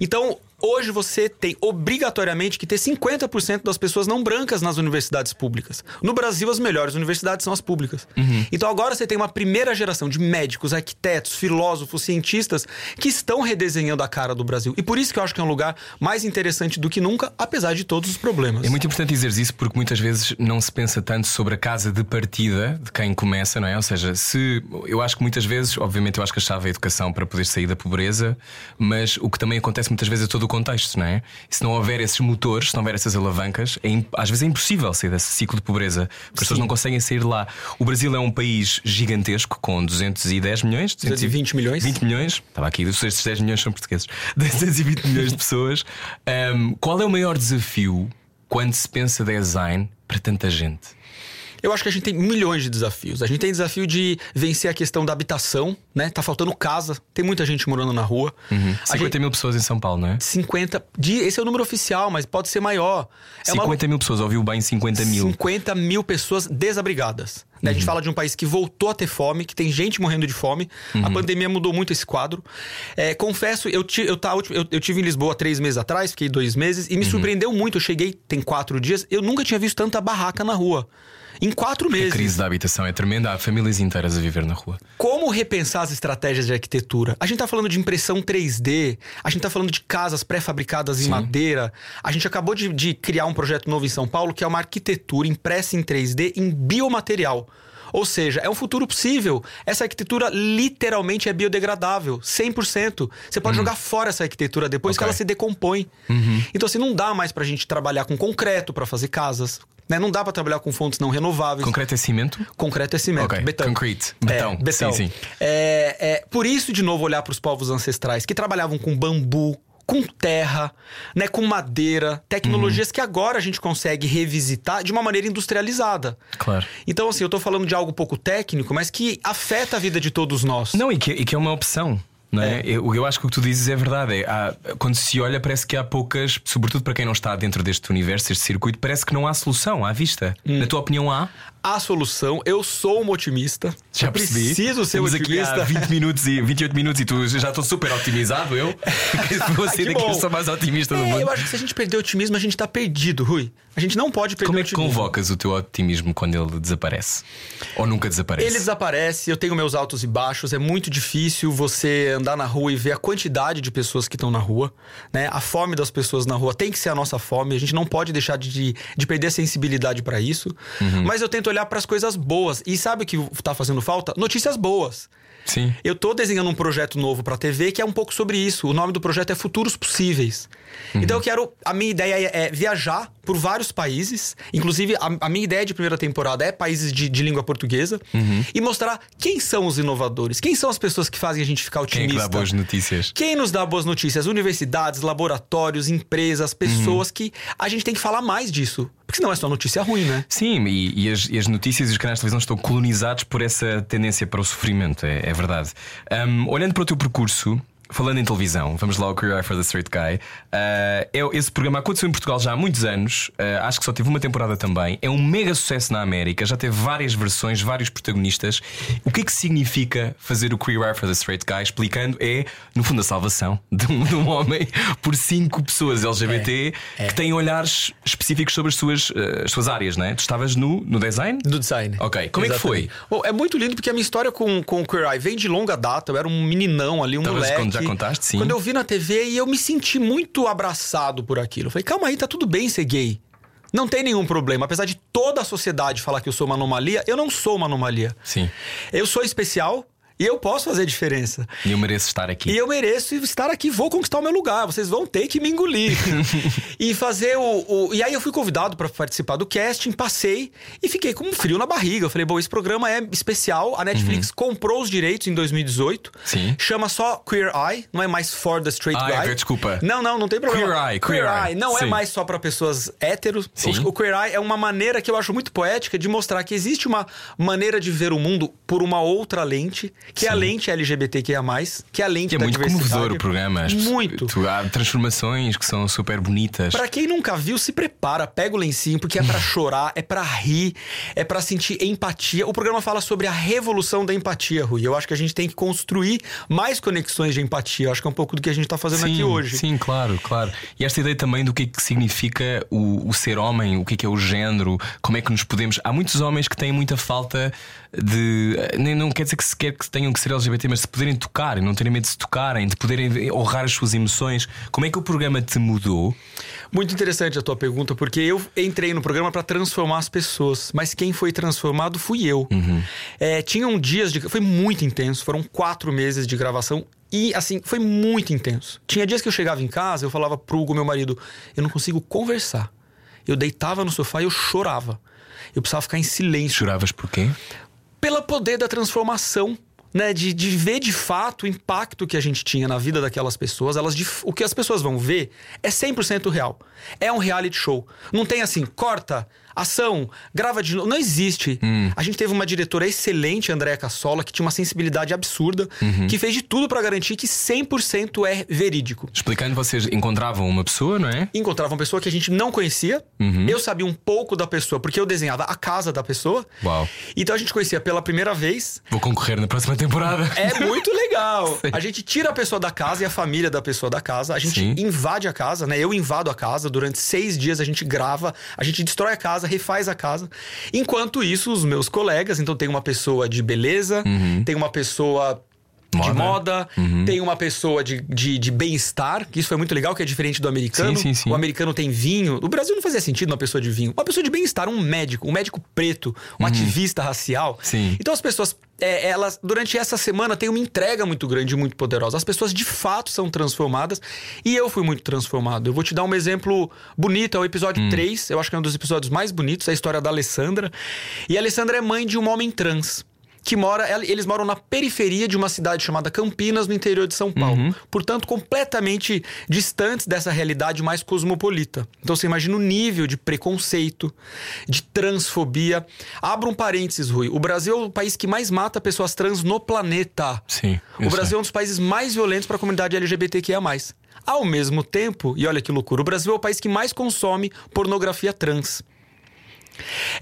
Então. Hoje você tem obrigatoriamente que ter 50% das pessoas não brancas nas universidades públicas. No Brasil, as melhores universidades são as públicas. Uhum. Então agora você tem uma primeira geração de médicos, arquitetos, filósofos, cientistas que estão redesenhando a cara do Brasil. E por isso que eu acho que é um lugar mais interessante do que nunca, apesar de todos os problemas. É muito importante dizer isso porque muitas vezes não se pensa tanto sobre a casa de partida de quem começa, não é? Ou seja, se eu acho que muitas vezes, obviamente, eu acho que a chave é a educação para poder sair da pobreza, mas o que também acontece muitas vezes é todo o contexto, não é? E se não houver esses motores, se não houver essas alavancas, é às vezes é impossível sair desse ciclo de pobreza, as pessoas não conseguem sair lá. O Brasil é um país gigantesco com 210 milhões, 220 milhões. 20 milhões, estava aqui, estes 10 milhões são portugueses, 220 milhões de pessoas. Ahm, qual é o maior desafio quando se pensa design para tanta gente? Eu acho que a gente tem milhões de desafios. A gente tem desafio de vencer a questão da habitação, né? Tá faltando casa, tem muita gente morando na rua. A 50 gente, mil pessoas em São Paulo, não é? 50. de- Esse é o número oficial, mas pode ser maior. É uma- 50 mil pessoas, ouviu bem 50 mil. 50 mil pessoas desabrigadas. né? A gente fala de um país que voltou a ter fome, que tem gente morrendo de fome. A pandemia mudou muito esse quadro. É, confesso, eu, ti- eu, tá- eu, eu tive em Lisboa três meses atrás, fiquei dois meses, e me surpreendeu muito. Eu cheguei, tem quatro dias, eu nunca tinha visto tanta barraca na rua. Em quatro A meses. crise da habitação é tremenda, há famílias inteiras a viver na rua. Como repensar as estratégias de arquitetura? A gente tá falando de impressão 3D, a gente tá falando de casas pré-fabricadas em madeira. A gente acabou de, de criar um projeto novo em São Paulo que é uma arquitetura impressa em 3D em biomaterial. Ou seja, é um futuro possível. Essa arquitetura literalmente é biodegradável, 100%. Você pode jogar fora essa arquitetura depois que Ok. ela se decompõe. Então, assim, não dá mais pra gente trabalhar com concreto pra fazer casas. Né? Não dá pra trabalhar com fontes não renováveis. Concreto é cimento? Concreto é cimento. Ok, Betão. concrete, betão. É, betão. Sim, sim. É, é, por isso, de novo, olhar para os povos ancestrais que trabalhavam com bambu, com terra, né, com madeira, tecnologias que agora a gente consegue revisitar de uma maneira industrializada. Claro. Então, assim, eu tô falando de algo pouco técnico, mas que afeta a vida de todos nós. Não, e que, e que é uma opção. Não é? Eu, eu acho que o que tu dizes é verdade. É, há- quando se olha, parece que há poucas, sobretudo para quem não está dentro deste universo, deste circuito, parece que não há solução à vista. Hum. Na tua opinião, há? A solução, eu sou um otimista. Já percebi. preciso ser Estamos otimista. aqui há 20 minutos e 28 minutos e tu já estou super otimizado, eu. Vou ser Que daqui, eu sou mais otimista do É, mundo. eu acho que se a gente perder o otimismo, a gente tá perdido, Rui. A gente não pode perder Como é que otimismo. convocas o teu otimismo quando ele desaparece? Ou nunca desaparece? Ele desaparece, eu tenho meus altos e baixos, é muito difícil você andar na rua e ver a quantidade de pessoas que estão na rua, né? A fome das pessoas na rua tem que ser a nossa fome, a gente não pode deixar de, de perder a sensibilidade pra isso. Mas eu tento olhar pras coisas boas. E sabe o que tá fazendo falta? Notícias boas. Sim. Eu tô desenhando um projeto novo pra TV que é um pouco sobre isso. O nome do projeto é Futuros Possíveis. Então eu quero. A minha ideia é, é viajar por vários países. Inclusive, a, a minha ideia de primeira temporada é países de, de língua portuguesa. E mostrar quem são os inovadores, quem são as pessoas que fazem a gente ficar Quem é otimista. que dá boas notícias? Quem nos dá boas notícias? Universidades, laboratórios, empresas, pessoas que a gente tem que falar mais disso. Porque senão é só notícia ruim, né? Sim, e, e as, e as notícias e os canais de televisão estão colonizados por essa tendência para o sofrimento, é, é verdade. Ahm, olhando para o teu percurso, falando em televisão, vamos lá ao Career for the Straight Guy. É, esse programa aconteceu em Portugal já há muitos anos, ah, acho que só teve uma temporada também. É um mega sucesso na América, já teve várias versões, vários protagonistas. O que é que significa fazer o Career Eye for the Straight Guy? Explicando, é, no fundo, a salvação de um, de um homem por cinco pessoas LGBT É, que têm olhares específicos sobre as suas, ah, as suas áreas, não é? Tu estavas no, no design? Do design. Ok, como é que Exatamente. foi? Bom, é muito lindo porque a minha história com, com o Queer Eye vem de longa data. Eu era um meninão ali, um moleque. Quando já contaste, sim. Quando eu vi na TV e eu me senti muito abraçado por aquilo. Eu falei, calma aí, tá tudo bem ser gay. Não tem nenhum problema. Apesar de toda a sociedade falar que eu sou uma anomalia, eu não sou uma anomalia. Sim. Eu sou especial e eu posso fazer diferença. E eu mereço estar aqui. E eu mereço estar aqui, vou conquistar o meu lugar. Vocês vão ter que me engolir. e fazer o, o- E aí eu fui convidado para participar do casting, passei e fiquei com um frio na barriga. Eu falei, bom, esse programa é especial. A Netflix comprou os direitos em 2018. Uhum. Sim. Chama só Queer Eye, não é mais For the Straight Ah, Guy. é, desculpa. Não, não, não tem problema. Queer Eye, Queer Eye. Não é Sim. mais só para pessoas héteros. Sim. O, o Queer Eye é uma maneira que eu acho muito poética de mostrar que existe uma maneira de ver o mundo por uma outra lente, que é a lente LGBTQIA+, que é a lente Que é muito comovedor o programa. Muito. Tu, há transformações que são super bonitas. Pra quem nunca viu, se prepara, pega o lencinho, porque é pra chorar, é pra rir, é pra sentir empatia. O programa fala sobre a revolução da empatia, Rui. Eu acho que a gente tem que construir mais conexões de empatia. Eu acho que é um pouco do que a gente tá fazendo aqui hoje. Sim, claro, claro. E esta ideia também do que é que significa o, o ser homem, o que é que é o género, como é que nos podemos. Há muitos homens que têm muita falta de. Nem, não quer dizer que sequer que tenham que ser LGBT, mas de poderem tocar, não terem medo de se tocarem, de poderem honrar as suas emoções. Como é que o programa te mudou? Muito interessante a tua pergunta, porque eu entrei no programa pra transformar as pessoas, mas quem foi transformado fui eu. É, tinham dias de. Foi muito intenso, foram quatro meses de gravação. E assim, foi muito intenso. Tinha dias que eu chegava em casa, eu falava pro Hugo, meu marido, eu não consigo conversar. Eu deitava no sofá e eu chorava. Eu precisava ficar em silêncio Choravas por quê? Pelo poder da transformação. Né, de, de ver de fato o impacto que a gente tinha na vida daquelas pessoas. Elas o que as pessoas vão ver é 100% real. É um reality show. Não tem assim, corta, ação, grava de novo. Não existe. A gente teve uma diretora excelente, Andréa Cassola, que tinha uma sensibilidade absurda, que fez de tudo pra garantir que 100% é verídico. Explicando, vocês encontravam uma pessoa, não é? Encontrava uma pessoa que a gente não conhecia. Eu sabia um pouco da pessoa, porque eu desenhava a casa da pessoa. Uau. Então a gente conhecia pela primeira vez. Vou concorrer na próxima temporada. É muito legal. A gente tira a pessoa da casa e a família da pessoa da casa. A gente Sim. invade a casa, né? Eu invado a casa. Durante seis dias a gente grava, a gente destrói a casa, refaz a casa. Enquanto isso, os meus colegas, então tem uma pessoa de beleza, tem uma pessoa. De Moda. moda, tem uma pessoa de, de, de bem-estar, que isso foi muito legal, que é diferente do americano. Sim, sim, sim. O americano tem vinho. No Brasil não fazia sentido uma pessoa de vinho. Uma pessoa de bem-estar, um médico, um médico preto, um ativista racial. Uhum. Sim. Então as pessoas, é, elas, durante essa semana, tem uma entrega muito grande e muito poderosa. As pessoas de fato são transformadas e eu fui muito transformado. Eu vou te dar um exemplo bonito, é o episódio 3, eu acho que é um dos episódios mais bonitos, é a história da Alessandra. E a Alessandra é mãe de um homem trans. Que mora. Eles moram na periferia de uma cidade chamada Campinas, no interior de São Paulo. Uhum. Portanto, completamente distantes dessa realidade mais cosmopolita. Então você imagina o nível de preconceito, de transfobia. Abra um parênteses, Rui. O Brasil é o país que mais mata pessoas trans no planeta. Sim. O Brasil é um dos países mais violentos para a comunidade LGBTQIA. Ao mesmo tempo, e olha que loucura, o Brasil é o país que mais consome pornografia trans.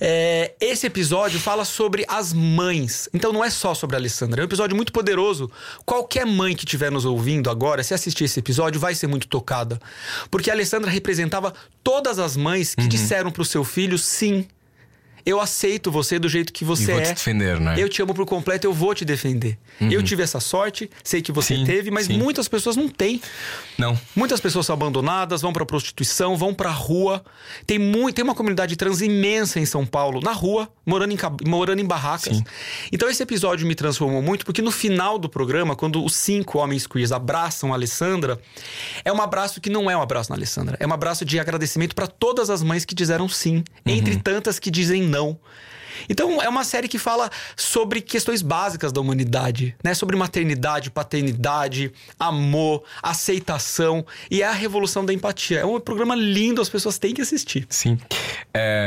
É, esse episódio fala sobre as mães. Então não é só sobre a Alessandra. É um episódio muito poderoso. Qualquer mãe que estiver nos ouvindo agora, se assistir esse episódio, vai ser muito tocada. Porque a Alessandra representava todas as mães que uhum. disseram para o seu filho sim eu aceito você do jeito que você e vou é. te defender, não é? Eu te amo por completo, eu vou te defender. Uhum. Eu tive essa sorte, sei que você sim, teve, mas sim. muitas pessoas não têm. Não. Muitas pessoas são abandonadas, vão para prostituição, vão para rua. Tem muito, tem uma comunidade trans imensa em São Paulo, na rua, morando em, morando em barracas. Sim. Então esse episódio me transformou muito porque no final do programa, quando os cinco homens queers abraçam a Alessandra, é um abraço que não é um abraço na Alessandra, é um abraço de agradecimento para todas as mães que disseram sim, uhum. entre tantas que dizem não. Então é uma série que fala sobre questões básicas da humanidade, né? Sobre maternidade, paternidade, amor, aceitação e a revolução da empatia. É um programa lindo, as pessoas têm que assistir. Sim.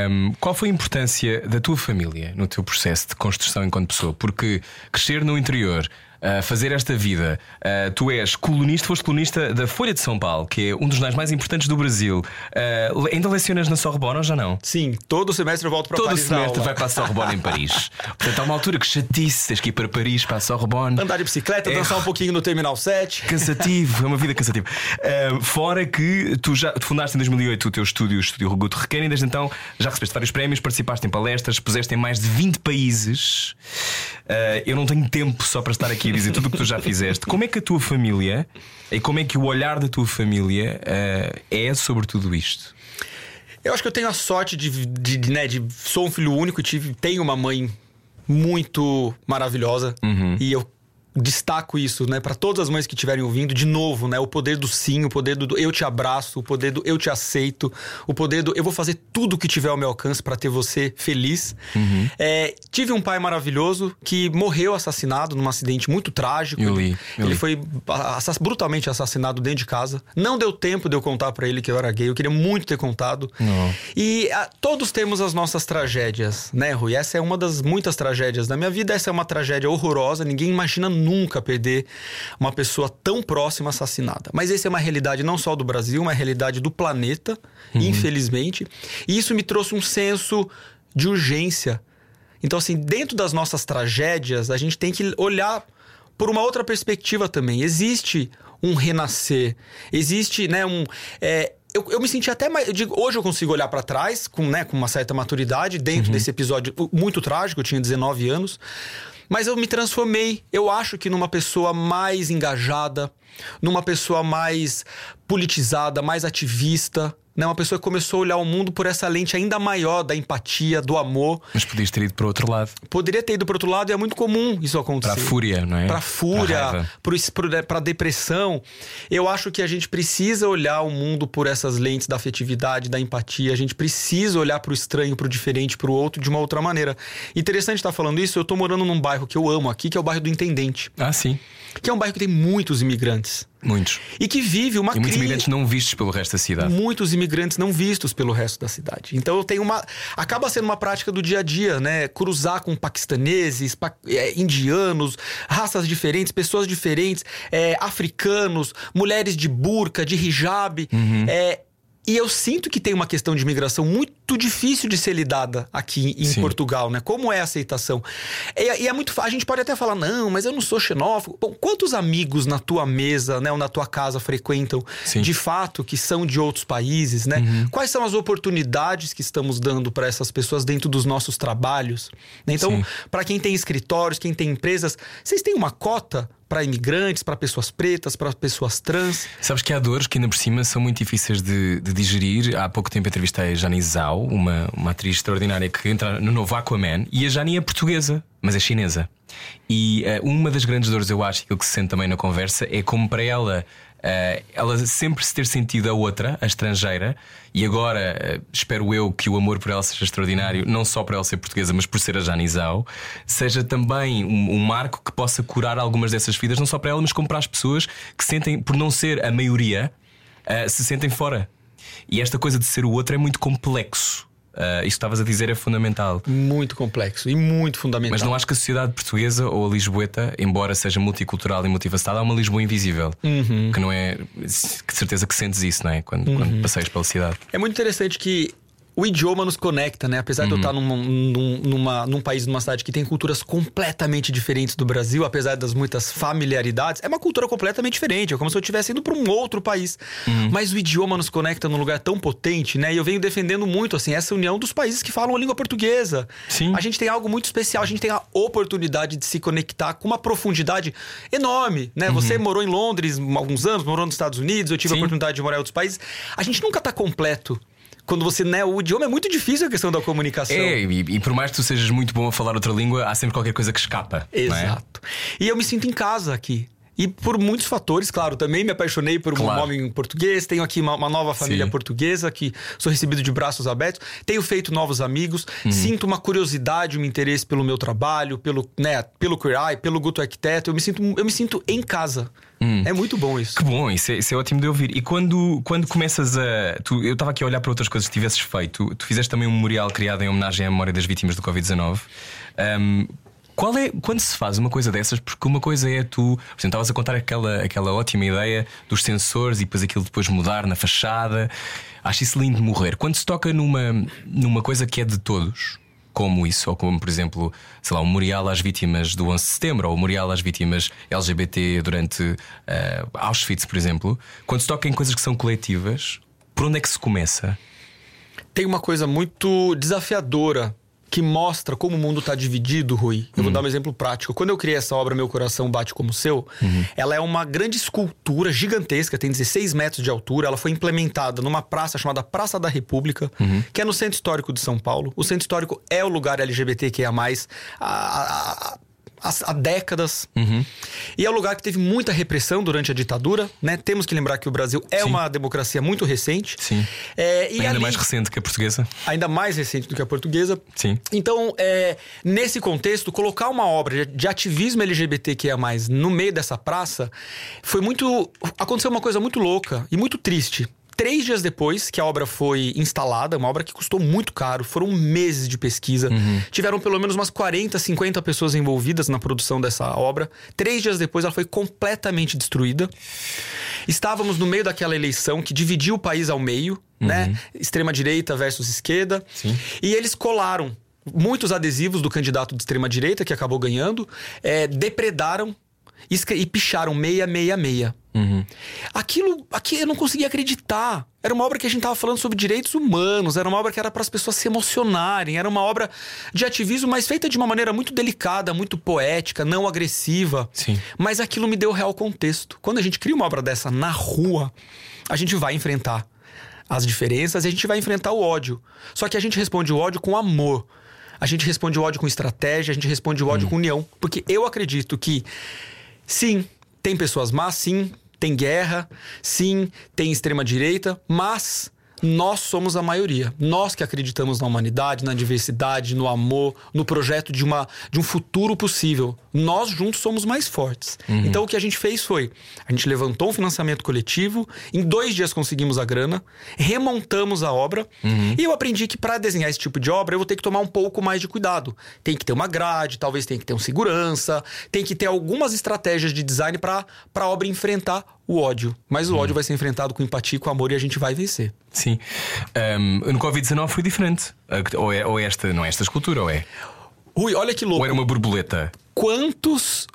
Um, qual foi a importância da tua família no teu processo de construção enquanto pessoa? Porque crescer no interior uh, fazer esta vida. Uh, tu és colunista, foste colunista da Folha de São Paulo, que é um dos jornais mais importantes do Brasil. Uh, ainda lecionas na Sorbonne ou já não? Sim, todo semestre eu volto para todo Paris. Todo semestre vai para a Sorbonne em Paris. Portanto, há uma altura que chatice, tens que ir para Paris, para a Sorbonne. Andar de bicicleta, é... dançar um pouquinho no Terminal 7. Cansativo, é uma vida cansativa. Uh, fora que tu já tu fundaste em 2008 o teu estúdio, o Estúdio Guto Requena, e desde então já recebeste vários prémios, participaste em palestras, puseste em mais de 20 países. Uh, eu não tenho tempo só para estar aqui dizer tudo o que tu já fizeste, como é que a tua família e como é que o olhar da tua família uh, é sobre tudo isto? Eu acho que eu tenho a sorte de, de, de, né, de sou um filho único e tive, tenho uma mãe muito maravilhosa uhum. e eu destaco isso, né, para todas as mães que estiverem ouvindo, de novo, né, o poder do sim, o poder do eu te abraço, o poder do eu te aceito, o poder do eu vou fazer tudo o que tiver ao meu alcance para ter você feliz. Uhum. É, tive um pai maravilhoso que morreu assassinado num acidente muito trágico. Eu li, eu ele li. foi assass brutalmente assassinado dentro de casa. Não deu tempo de eu contar para ele que eu era gay. Eu queria muito ter contado. Não. E a, todos temos as nossas tragédias, né, Rui? Essa é uma das muitas tragédias da minha vida. Essa é uma tragédia horrorosa. Ninguém imagina nunca perder uma pessoa tão próxima assassinada. Mas essa é uma realidade não só do Brasil, uma realidade do planeta, uhum. infelizmente. E isso me trouxe um senso de urgência. Então, assim, dentro das nossas tragédias, a gente tem que olhar por uma outra perspectiva também. Existe um renascer, existe, né, um. É, eu, eu, me senti até mais. Eu digo, hoje eu consigo olhar para trás com, né, com uma certa maturidade dentro uhum. desse episódio muito trágico, eu tinha 19 anos. Mas eu me transformei, eu acho que numa pessoa mais engajada, numa pessoa mais politizada, mais ativista, né? Uma pessoa que começou a olhar o mundo por essa lente ainda maior da empatia, do amor. Mas podias ter ido para o outro lado. Poderia ter ido para o outro lado e é muito comum isso acontecer. Para a fúria, não é? Para a fúria, para a depressão. Eu acho que a gente precisa olhar o mundo por essas lentes da afetividade, da empatia. A gente precisa olhar para o estranho, para o diferente, para o outro de uma outra maneira. Interessante estar falando isso. Eu estou morando num bairro que eu amo aqui, que é o bairro do Intendente. Ah, sim. Que é um bairro que tem muitos imigrantes. Muitos. E que vive uma crise. muitos imigrantes não vistos pelo resto da cidade. Muitos imigrantes não vistos pelo resto da cidade. Então eu tenho uma. Acaba sendo uma prática do dia a dia, né? Cruzar com paquistaneses, pa... é, indianos, raças diferentes, pessoas diferentes, é, africanos, mulheres de burca, de hijab. Uhum. É, e eu sinto que tem uma questão de imigração muito difícil de ser lidada aqui em Sim. Portugal, né? Como é a aceitação? E, e, é muito A gente pode até falar, não, mas eu não sou xenófobo. Bom, quantos amigos na tua mesa, né, ou na tua casa frequentam Sim. de fato que são de outros países, né? Uhum. Quais são as oportunidades que estamos dando para essas pessoas dentro dos nossos trabalhos? Né? Então, para quem tem escritórios, quem tem empresas, vocês têm uma cota para imigrantes, para pessoas pretas, para pessoas trans. Sabes que há dores que ainda por cima são muito difíceis de, de digerir. Há pouco tempo entrevistei a Jani Zhao, uma, uma atriz extraordinária que entra no novo Aquaman, e a Jani é portuguesa, mas é chinesa. E uh, uma das grandes dores, eu acho, que se sente também na conversa, é como para ela ela sempre se ter sentido a outra, a estrangeira, e agora uh, espero eu que o amor por ela seja extraordinário, não só por ela ser portuguesa, mas por ser a Janizao, seja também um, um, marco que possa curar algumas dessas vidas, não só para ela, mas como para as pessoas que sentem, por não ser a maioria, uh, se sentem fora. E esta coisa de ser o outro é muito complexo. Uh, isso que estavas a dizer é fundamental. Muito complexo e muito fundamental. Mas não acho que a sociedade portuguesa ou a Lisboeta, embora seja multicultural e multifacetada, há uma Lisboa invisível. Uhum. Que não é. Que certeza que sentes isso, não é? Quando, uhum. quando passeias pela cidade. É muito interessante que o idioma nos conecta, né? Apesar uhum. de eu estar uhum. num, numa, num país, numa cidade que tem culturas completamente diferentes do Brasil, apesar das muitas familiaridades, é uma cultura completamente diferente. É como se eu estivesse indo para um outro país. Uhum. Mas o idioma nos conecta num lugar tão potente, né? E eu venho defendendo muito, assim, essa união dos países que falam a língua portuguesa. Sim. A gente tem algo muito especial, a gente tem a oportunidade de se conectar com uma profundidade enorme, né? Uhum. Você morou em Londres há alguns anos, morou nos Estados Unidos, eu tive Sim. a oportunidade de morar em outros países. A gente nunca está completo quando você, né, o idioma é muito difícil a questão da comunicação. É, e, e, por mais que tu sejas muito bom a falar outra língua, há sempre qualquer coisa que escapa. É? Exato. É? E eu me sinto em casa aqui. E por muitos fatores, claro, também me apaixonei por um claro. homem português, tenho aqui uma, uma nova família Sim. portuguesa que sou recebido de braços abertos, tenho feito novos amigos, uhum. sinto uma curiosidade, um interesse pelo meu trabalho, pelo, né, pelo Queer Eye, pelo Guto Arquiteto, eu me sinto, eu me sinto em casa. Hum. É muito bom isso. Que bom, isso é, isso é, ótimo de ouvir. E quando, quando começas a. Tu, eu estava aqui a olhar para outras coisas que tivesses feito. Tu fizeste também um memorial criado em homenagem à memória das vítimas do Covid-19. Um, qual é, quando se faz uma coisa dessas, porque uma coisa é tu, por exemplo, estavas a contar aquela, aquela ótima ideia dos sensores e depois aquilo depois mudar na fachada. Acho isso lindo de morrer. Quando se toca numa, numa coisa que é de todos, como isso, ou como, por exemplo, sei lá, o memorial às vítimas do 11 de setembro, ou o memorial às vítimas LGBT durante uh, Auschwitz, por exemplo, quando se toca em coisas que são coletivas, por onde é que se começa? Tem uma coisa muito desafiadora que mostra como o mundo está dividido, Rui. Eu uhum. vou dar um exemplo prático. Quando eu criei essa obra Meu Coração Bate Como o Seu, uhum. ela é uma grande escultura gigantesca, tem 16 metros de altura. Ela foi implementada numa praça chamada Praça da República, uhum. que é no Centro Histórico de São Paulo. O Centro Histórico é o lugar LGBTQIA+, a, a, há, décadas. Uhum. E é um lugar que teve muita repressão durante a ditadura, né? Temos que lembrar que o Brasil é Sim. uma democracia muito recente. Sim. É, ainda ali, mais recente que a portuguesa. Ainda mais recente do que a portuguesa. Sim. Então, é, nesse contexto, colocar uma obra de ativismo LGBTQIA+, no meio dessa praça, foi muito... Aconteceu uma coisa muito louca e muito triste. Três dias depois que a obra foi instalada, uma obra que custou muito caro, foram meses de pesquisa. Uhum. Tiveram pelo menos umas 40, 50 pessoas envolvidas na produção dessa obra. Três dias depois ela foi completamente destruída. Estávamos no meio daquela eleição que dividiu o país ao meio, uhum. né? Extrema-direita versus esquerda. Sim. E eles colaram muitos adesivos do candidato de extrema-direita, que acabou ganhando, é, depredaram e picharam 666. Uhum. Aquilo, aqui eu não conseguia acreditar. Era uma obra que a gente estava falando sobre direitos humanos, era uma obra que era para as pessoas se emocionarem, era uma obra de ativismo, mas feita de uma maneira muito delicada, muito poética, não agressiva. Sim. Mas aquilo me deu real contexto. Quando a gente cria uma obra dessa na rua, a gente vai enfrentar as diferenças e a gente vai enfrentar o ódio. Só que a gente responde o ódio com amor. A gente responde o ódio com estratégia, a gente responde o ódio hum. com união. Porque eu acredito que, sim, tem pessoas más, sim, tem guerra, sim, tem extrema-direita, mas nós somos a maioria. Nós que acreditamos na humanidade, na diversidade, no amor, no projeto de, uma, de um futuro possível. Nós juntos somos mais fortes. Uhum. Então o que a gente fez foi: a gente levantou um financiamento coletivo, em dois dias conseguimos a grana, remontamos a obra. Uhum. E eu aprendi que para desenhar esse tipo de obra eu vou ter que tomar um pouco mais de cuidado. Tem que ter uma grade, talvez tenha que ter um segurança, tem que ter algumas estratégias de design para a obra enfrentar o ódio. Mas o ódio vai ser enfrentado com empatia, com amor e a gente vai vencer. Sim. Um, no Covid-19 foi diferente. Ou é, ou é esta, não é esta escultura, ou é? Rui, olha que louco. Ou era uma borboleta? Quantos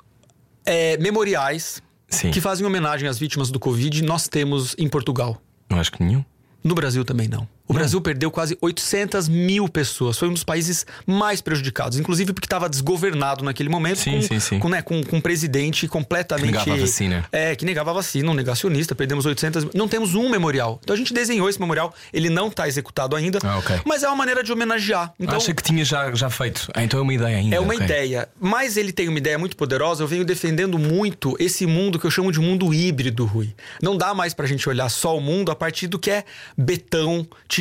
é, memoriais Sim. que fazem homenagem às vítimas do Covid nós temos em Portugal? Não acho que nenhum. No Brasil também não. O Brasil perdeu quase 800 mil pessoas. Foi um dos países mais prejudicados, inclusive porque estava desgovernado naquele momento. Sim, com, sim, sim. Com, né, com, com um presidente completamente. Que negava a vacina. É, que negava a vacina, um negacionista. Perdemos 800 mil. Não temos um memorial. Então a gente desenhou esse memorial. Ele não está executado ainda. Ah, ok. Mas é uma maneira de homenagear. Então, Acha que tinha já, já feito. Ah, então é uma ideia ainda. é uma ok. ideia. Mas ele tem uma ideia muito poderosa. Eu venho defendendo muito esse mundo que eu chamo de mundo híbrido, Rui. Não dá mais pra gente olhar só o mundo a partir do que é betão, tijolo,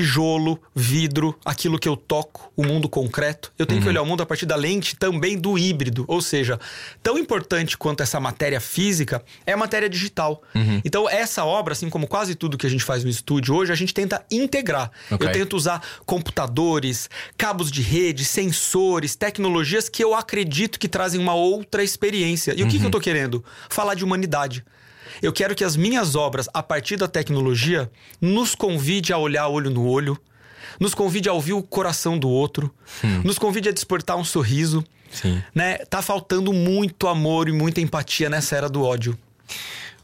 vidro, aquilo que eu toco, o mundo concreto. Eu tenho que olhar o mundo a partir da lente também do híbrido. Ou seja, tão importante quanto essa matéria física é a matéria digital. Então, essa obra, assim como quase tudo que a gente faz no estúdio hoje, a gente tenta integrar. Ok. Eu tento usar computadores, cabos de rede, sensores, tecnologias que eu acredito que trazem uma outra experiência. E o que, que eu tô querendo? Falar de humanidade. Eu quero que as minhas obras, a partir da tecnologia, nos convide a olhar olho no olho, nos convide a ouvir o coração do outro, nos convide a despertar um sorriso. Sim. Né? Tá faltando muito amor e muita empatia nessa era do ódio.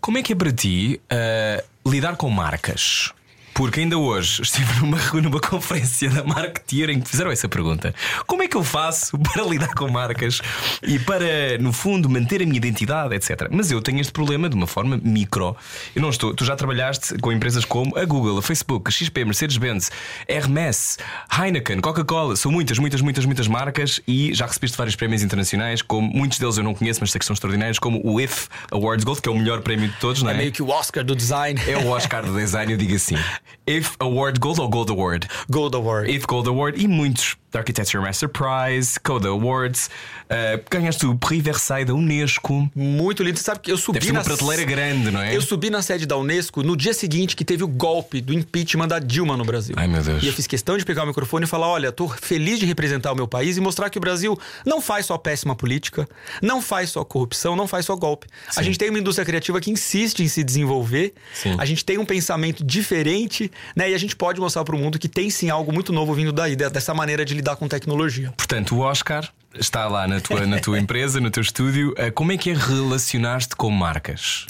Como é que é para ti ah, lidar com marcas? Porque ainda hoje estive numa, numa conferência da Marketeer em que fizeram essa pergunta: Como é que eu faço para lidar com marcas e para, no fundo, manter a minha identidade, etc. Mas eu tenho este problema de uma forma micro. Eu não estou. Tu já trabalhaste com empresas como a Google, a Facebook, a XP, Mercedes-Benz, Hermes, Heineken, Coca-Cola. São muitas, muitas, muitas, muitas marcas e já recebeste vários prémios internacionais, como muitos deles eu não conheço, mas sei que são extraordinários, como o IF Awards Gold, que é o melhor prémio de todos, não É é? meio que o Oscar do design. É o Oscar do design, eu digo assim. If Award Gold ou Gold Award? Gold Award. If Gold Award e muitos. Da Architecture Master Prize, Coda Awards, uh, ganhaste o Prix Versailles da Unesco. Muito lindo. Você sabe que eu subi Deve ser uma na prateleira grande, não é? Eu subi na sede da Unesco no dia seguinte que teve o golpe do impeachment da Dilma no Brasil. Ai, meu Deus. E eu fiz questão de pegar o microfone e falar: olha, tô feliz de representar o meu país e mostrar que o Brasil não faz só péssima política, não faz só corrupção, não faz só golpe. A gente tem uma indústria criativa que insiste em se desenvolver, Sim. a gente tem um pensamento diferente, né? E a gente pode mostrar para o mundo que tem sim algo muito novo vindo daí, de- dessa maneira de lidar com tecnologia. Portanto, o Oscar está lá na tua, na tua empresa, no teu estúdio. Uh, como é que é relacionar-te com marcas?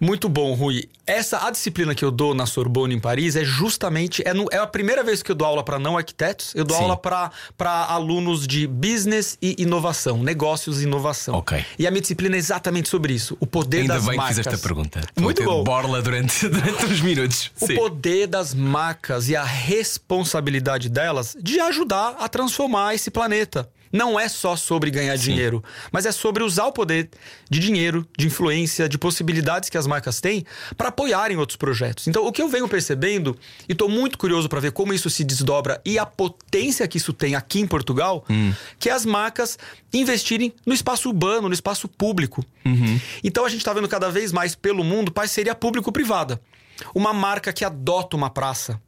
Muito bom, Rui. Essa a disciplina que eu dou na Sorbonne em Paris é justamente é, no- é a primeira vez que eu dou aula para não arquitetos. Eu dou Sim. aula para alunos de business e inovação, negócios e inovação. Ok. E a minha disciplina é exatamente sobre isso, o poder Ainda das bem marcas. que fizeste a pergunta. Muito bom. borla durante, durante uns minutos. O Sim. poder das marcas e a responsabilidade delas de ajudar a transformar esse planeta. Não é só sobre ganhar dinheiro, mas é sobre usar o poder de dinheiro, de influência, de possibilidades que as marcas têm para apoiarem outros projetos. Então, o que eu venho percebendo, e estou muito curioso para ver como isso se desdobra e a potência que isso tem aqui em Portugal, que é as marcas investirem no espaço urbano, no espaço público. Então, a gente está vendo cada vez mais pelo mundo parceria público-privada. Uma marca que adota uma praça.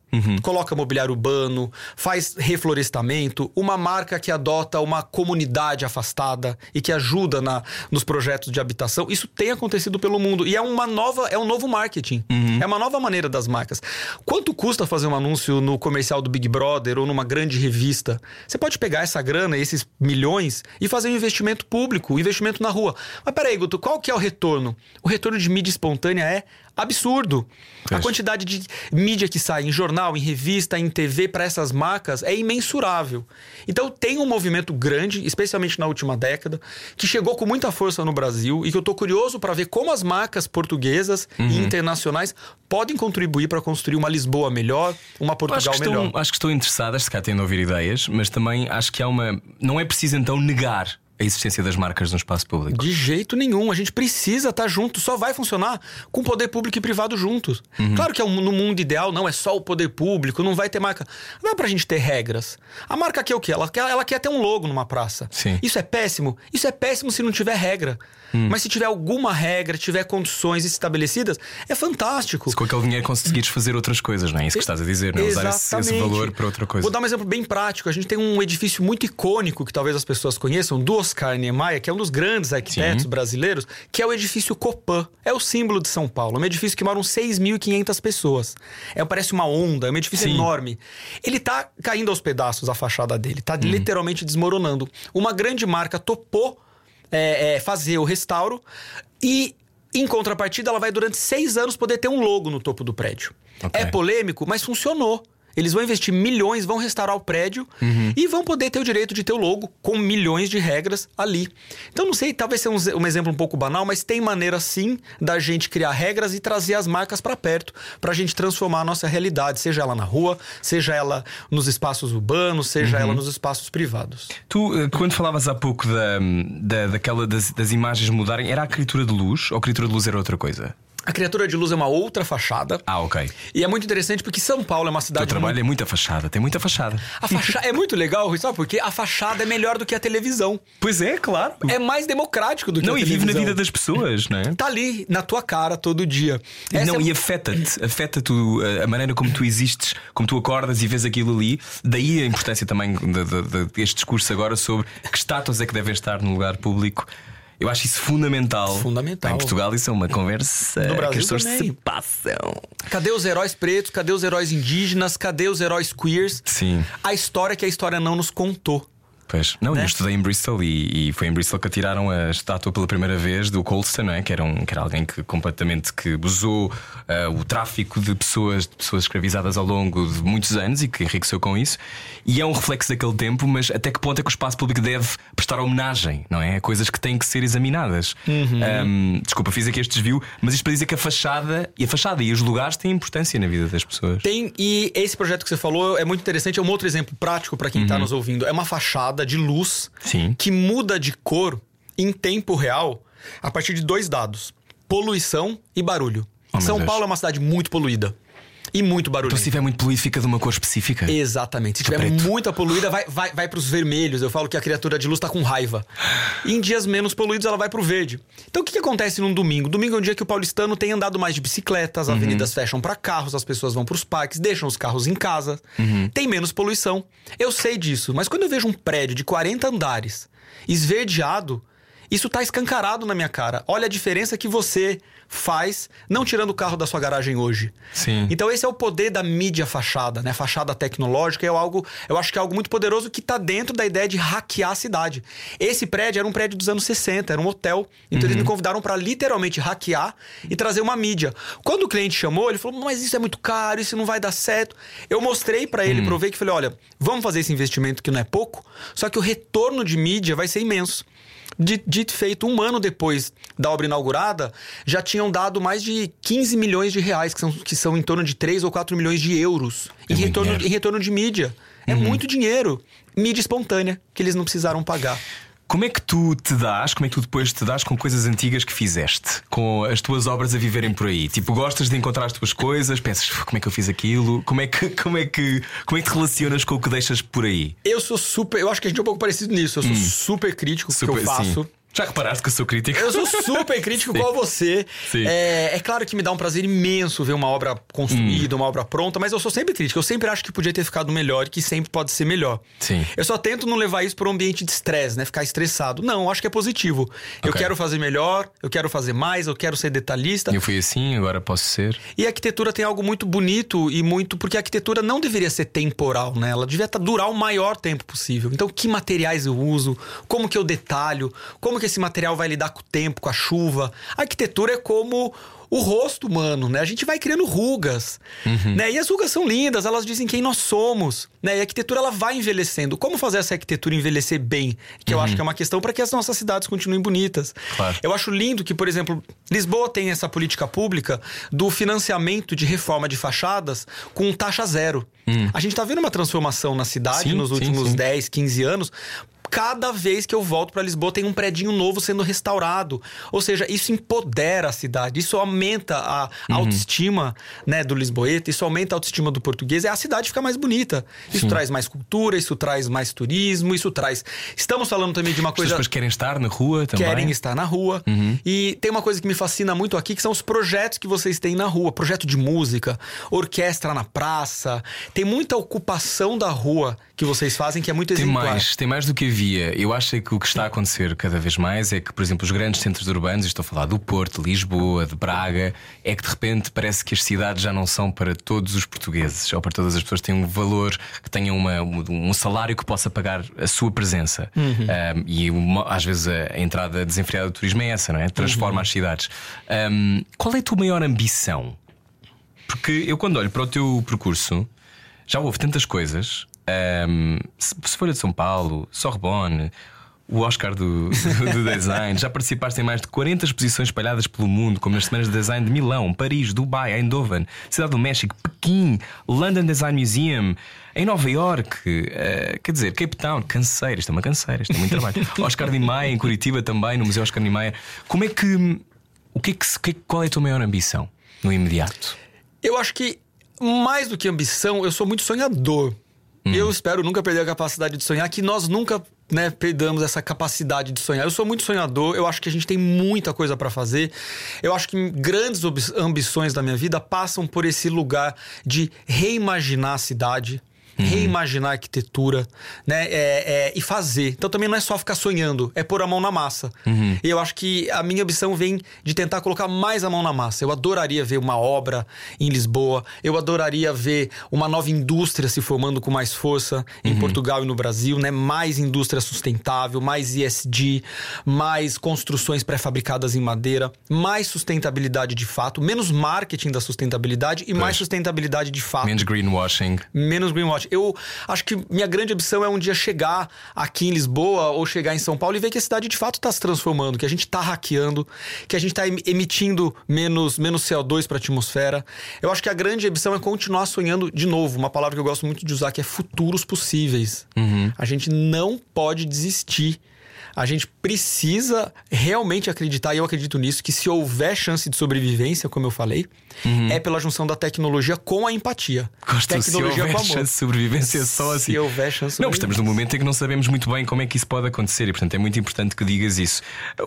Coloca mobiliário urbano, faz reflorestamento, uma marca que adota uma comunidade afastada e que ajuda na, nos projetos de habitação. Isso tem acontecido pelo mundo e é uma nova, é um novo marketing. É uma nova maneira das marcas. Quanto custa fazer um anúncio no comercial do Big Brother ou numa grande revista? Você pode pegar essa grana, esses milhões, e fazer um investimento público, um investimento na rua. Mas peraí, Guto, qual que é o retorno? O retorno de mídia espontânea é absurdo. A Pois. quantidade de mídia que sai em jornal, em revista, em TV para essas marcas é imensurável. Então tem um movimento grande, especialmente na última década, que chegou com muita força no Brasil e que eu tô curioso para ver como as marcas portuguesas e Uhum. internacionais podem contribuir para construir uma Lisboa melhor, uma Acho Portugal que, melhor. estão, acho que estão interessadas, se cá têm de ouvir ideias, mas também acho que há uma. Não é preciso então negar a existência das marcas no espaço público. De jeito nenhum. A gente precisa estar junto. Só vai funcionar com poder público e privado juntos. Uhum. Claro que é no mundo ideal não é só o poder público, não vai ter marca. Dá pra gente ter regras. A marca quer o quê? Ela quer, ela quer ter um logo numa praça. Sim. Isso é péssimo? Isso é péssimo se não tiver regra. Hum. Mas se tiver alguma regra, tiver condições estabelecidas, é fantástico. Se com aquele dinheiro conseguires fazer outras coisas, não é isso que estás a dizer, não é? Usar esse, esse Exatamente. valor para outra coisa. Vou dar um exemplo bem prático. A gente tem um edifício muito icônico que talvez as pessoas conheçam, do Oscar Niemeyer, que é um dos grandes arquitetos brasileiros, que é o edifício Copan. É o símbolo de São Paulo. É um edifício que moram 6.500 pessoas. É, parece uma onda, é um edifício Sim. enorme. Ele tá caindo aos pedaços a fachada dele, tá literalmente desmoronando. Uma grande marca topou é, é, fazer o restauro e. Em contrapartida, ela vai durante seis anos poder ter um logo no topo do prédio. Ok. É polêmico, mas funcionou. Eles vão investir milhões, vão restaurar o prédio Uhum. e vão poder ter o direito de ter o logo com milhões de regras ali. Então, não sei, talvez seja um, um exemplo um pouco banal, mas tem maneira sim da gente criar regras e trazer as marcas para perto, pra gente transformar a nossa realidade, seja ela na rua, seja ela nos espaços urbanos, seja Uhum. ela nos espaços privados. Tu, eh, quando falavas há pouco da, da, daquela das, das imagens mudarem, era a criatura de luz ou a criatura de luz era outra coisa? A criatura de luz é uma outra fachada. Ah, ok. E é muito interessante porque São Paulo é uma O cidade. teu trabalho é muita fachada, tem muita fachada. A fachada é muito legal, Rui, sabe? Porque a fachada é melhor do que a televisão. Pois é, claro. É mais democrático do que Não, a e vive na televisão. vida das pessoas, não é? Tá ali na tua cara todo dia. Essa não, é- e afeta-te, afeta-te o- a maneira como tu existes, como tu acordas e vês aquilo ali. Daí a importância também de- de- de- deste discurso agora sobre que estátuas é que devem estar no lugar público. Eu acho isso fundamental. Fundamental. Em Portugal, isso é uma conversa No Brasil que as pessoas também. se passam. Cadê os heróis pretos? Cadê os heróis indígenas? Cadê os heróis queers? Sim. A história que a história não nos contou. Pois. Não, Né? eu estudei em Bristol e, e foi em Bristol que atiraram a estátua pela primeira vez do Colston, não é? que, era um, que era alguém que completamente que usou ah, o tráfico de pessoas, de pessoas escravizadas ao longo de muitos anos e que enriqueceu com isso. E é um reflexo daquele tempo, mas até que ponto é que o espaço público deve prestar homenagem, não é? A Coisas que têm que ser examinadas. Uhum. Ahm, desculpa, fiz aqui este desvio, mas isto para dizer que a fachada e a fachada e os lugares têm importância na vida das pessoas. Tem, e esse projeto que você falou é muito interessante. É um outro exemplo prático para quem tá nos ouvindo. É uma fachada de luz. Sim. que muda de cor em tempo real a partir de dois dados: poluição e barulho. Oh, São. Paulo é uma cidade muito poluída e muito barulhenta. Então, se estiver muito poluído, fica de uma cor específica. Exatamente. Se tiver muita poluída, vai, vai, vai pros vermelhos. Eu falo que a criatura de luz tá com raiva. E em dias menos poluídos, ela vai pro verde. Então o que, que acontece num domingo? Domingo é um dia que o paulistano tem andado mais de bicicleta, as Uhum. avenidas fecham para carros, as pessoas vão pros parques, deixam os carros em casa. Uhum. Tem menos poluição. Eu sei disso, mas quando eu vejo um prédio de 40 andares esverdeado, isso tá escancarado na minha cara. Olha a diferença que você faz não tirando o carro da sua garagem hoje. Sim. Então esse é o poder da mídia fachada, né? Fachada tecnológica é algo, eu acho que é algo muito poderoso que tá dentro da ideia de hackear a cidade. Esse prédio era um prédio dos anos 60, era um hotel. Então eles me convidaram para literalmente hackear e trazer uma mídia. Quando o cliente chamou, ele falou: "Mas isso é muito caro, isso não vai dar certo". Eu mostrei para ele, provei que falei: "Olha, vamos fazer esse investimento que não é pouco, só que o retorno de mídia vai ser imenso". De- Dito feito, um ano depois da obra inaugurada, já tinham dado mais de 15 milhões de reais, que são, que são em torno de 3 ou 4 milhões de euros, É em, retorno, dinheiro. em retorno de mídia. É muito dinheiro. Mídia espontânea, que eles não precisaram pagar. Como é que tu te dás, como é que tu depois te dás com coisas antigas que fizeste? Com as tuas obras a viverem por aí? Tipo, gostas de encontrar as tuas coisas, pensas, "Uf, como é que eu fiz aquilo? Como é que, como é que, como é que te relacionas com o que deixas por aí? Eu sou super. Eu acho que a gente é um pouco parecido nisso. Eu sou super crítico com o que eu faço. sim. Já reparaste que eu sou crítico? Eu sou super crítico igual você. Sim. É, é claro que me dá um prazer imenso ver uma obra construída, uma obra pronta, mas eu sou sempre crítico. Eu sempre acho que podia ter ficado melhor e que sempre pode ser melhor. Sim. Eu só tento não levar isso para um ambiente de estresse, né? Ficar estressado. Não, eu acho que é positivo. Eu Ok. quero fazer melhor, eu quero fazer mais, eu quero ser detalhista. Eu fui assim, agora posso ser. E a arquitetura tem algo muito bonito e muito. Porque a arquitetura não deveria ser temporal, né? Ela devia tá- durar o maior tempo possível. Então, que materiais eu uso? Como que eu detalho? Como que esse material vai lidar com o tempo, com a chuva? A arquitetura é como o rosto humano, né? A gente vai criando rugas, né? E as rugas são lindas, elas dizem quem nós somos, né? E a arquitetura ela vai envelhecendo. Como fazer essa arquitetura envelhecer bem? Que eu acho que é uma questão para que as nossas cidades continuem bonitas. Claro. Eu acho lindo que, por exemplo, Lisboa tem essa política pública do financiamento de reforma de fachadas com taxa zero. A gente tá vendo uma transformação na cidade Sim, nos sim, últimos sim. 10, 15 anos. Cada vez que eu volto para Lisboa tem um predinho novo sendo restaurado. Ou seja, isso empodera a cidade, isso aumenta a Uhum. autoestima né, do lisboeta, isso aumenta a autoestima do português e a cidade fica mais bonita. Isso traz mais cultura, isso traz mais turismo, isso traz. Estamos falando também de uma As coisa pessoas querem estar na rua também. querem estar na rua. E tem uma coisa que me fascina muito aqui, que são os projetos que vocês têm na rua. Projeto de música, orquestra na praça. Tem muita ocupação da rua que vocês fazem que é muito Tem exemplar. mais, tem mais do que havia. Eu acho é que o que está a acontecer cada vez mais é que, por exemplo, os grandes centros urbanos, estou a falar do Porto, de Lisboa, de Braga, é que de repente parece que as cidades já não são para todos os portugueses ou para todas as pessoas que têm um valor, que tenham uma- um salário que possa pagar a sua presença. Um, e uma- às vezes a, entrada desenfreada do turismo é essa, não é? Transforma as cidades. Um, qual é a tua maior ambição? Porque eu, quando olho para o teu percurso, já houve tantas coisas. Um, se Folha de São Paulo, Sorbonne, o Oscar do, do, design. Já participaste em mais de 40 exposições espalhadas pelo mundo, como nas semanas de design de Milão, Paris, Dubai, Eindhoven, Cidade do México, Pequim, London Design Museum. Em Nova York, uh, quer dizer, Cape Town, canseira, isto é uma canseira, isto é muito trabalho. Oscar Niemeyer, em Curitiba também, no Museu Oscar Niemeyer. Como é que. O que é que, qual é a tua maior ambição no imediato? Eu acho que, mais do que ambição, eu sou muito sonhador. Hum. Eu espero nunca perder a capacidade de sonhar, que nós nunca né, perdamos essa capacidade de sonhar. Eu sou muito sonhador, eu acho que a gente tem muita coisa para fazer. Eu acho que grandes ambições da minha vida passam por esse lugar de reimaginar a cidade, uhum. reimaginar a arquitetura, né? É, é, e fazer. Então também não é só ficar sonhando, é pôr a mão na massa. Uhum. E eu acho que a minha ambição vem de tentar colocar mais a mão na massa. Eu adoraria ver uma obra em Lisboa, eu adoraria ver uma nova indústria se formando com mais força em uhum. Portugal e no Brasil, né? Mais indústria sustentável, mais ISD, mais construções pré-fabricadas em madeira, mais sustentabilidade de fato, menos marketing da sustentabilidade e pois. mais sustentabilidade de fato. Menos greenwashing. Menos greenwashing eu acho que minha grande ambição é um dia chegar aqui em Lisboa ou chegar em São Paulo e ver que a cidade de fato está se transformando, que a gente está hackeando, que a gente está emitindo menos, menos CO2 para a atmosfera. Eu acho que a grande ambição é continuar sonhando de novo, uma palavra que eu gosto muito de usar, que é futuros possíveis. Uhum. A gente não pode desistir a gente precisa realmente acreditar, e eu acredito nisso, que se houver chance de sobrevivência, como eu falei, uhum. é pela junção da tecnologia com a empatia. Gosto tecnologia se houver chance de sobrevivência só assim. Se houver chance de Não, estamos num momento em que não sabemos muito bem como é que isso pode acontecer e, portanto, é muito importante que digas isso.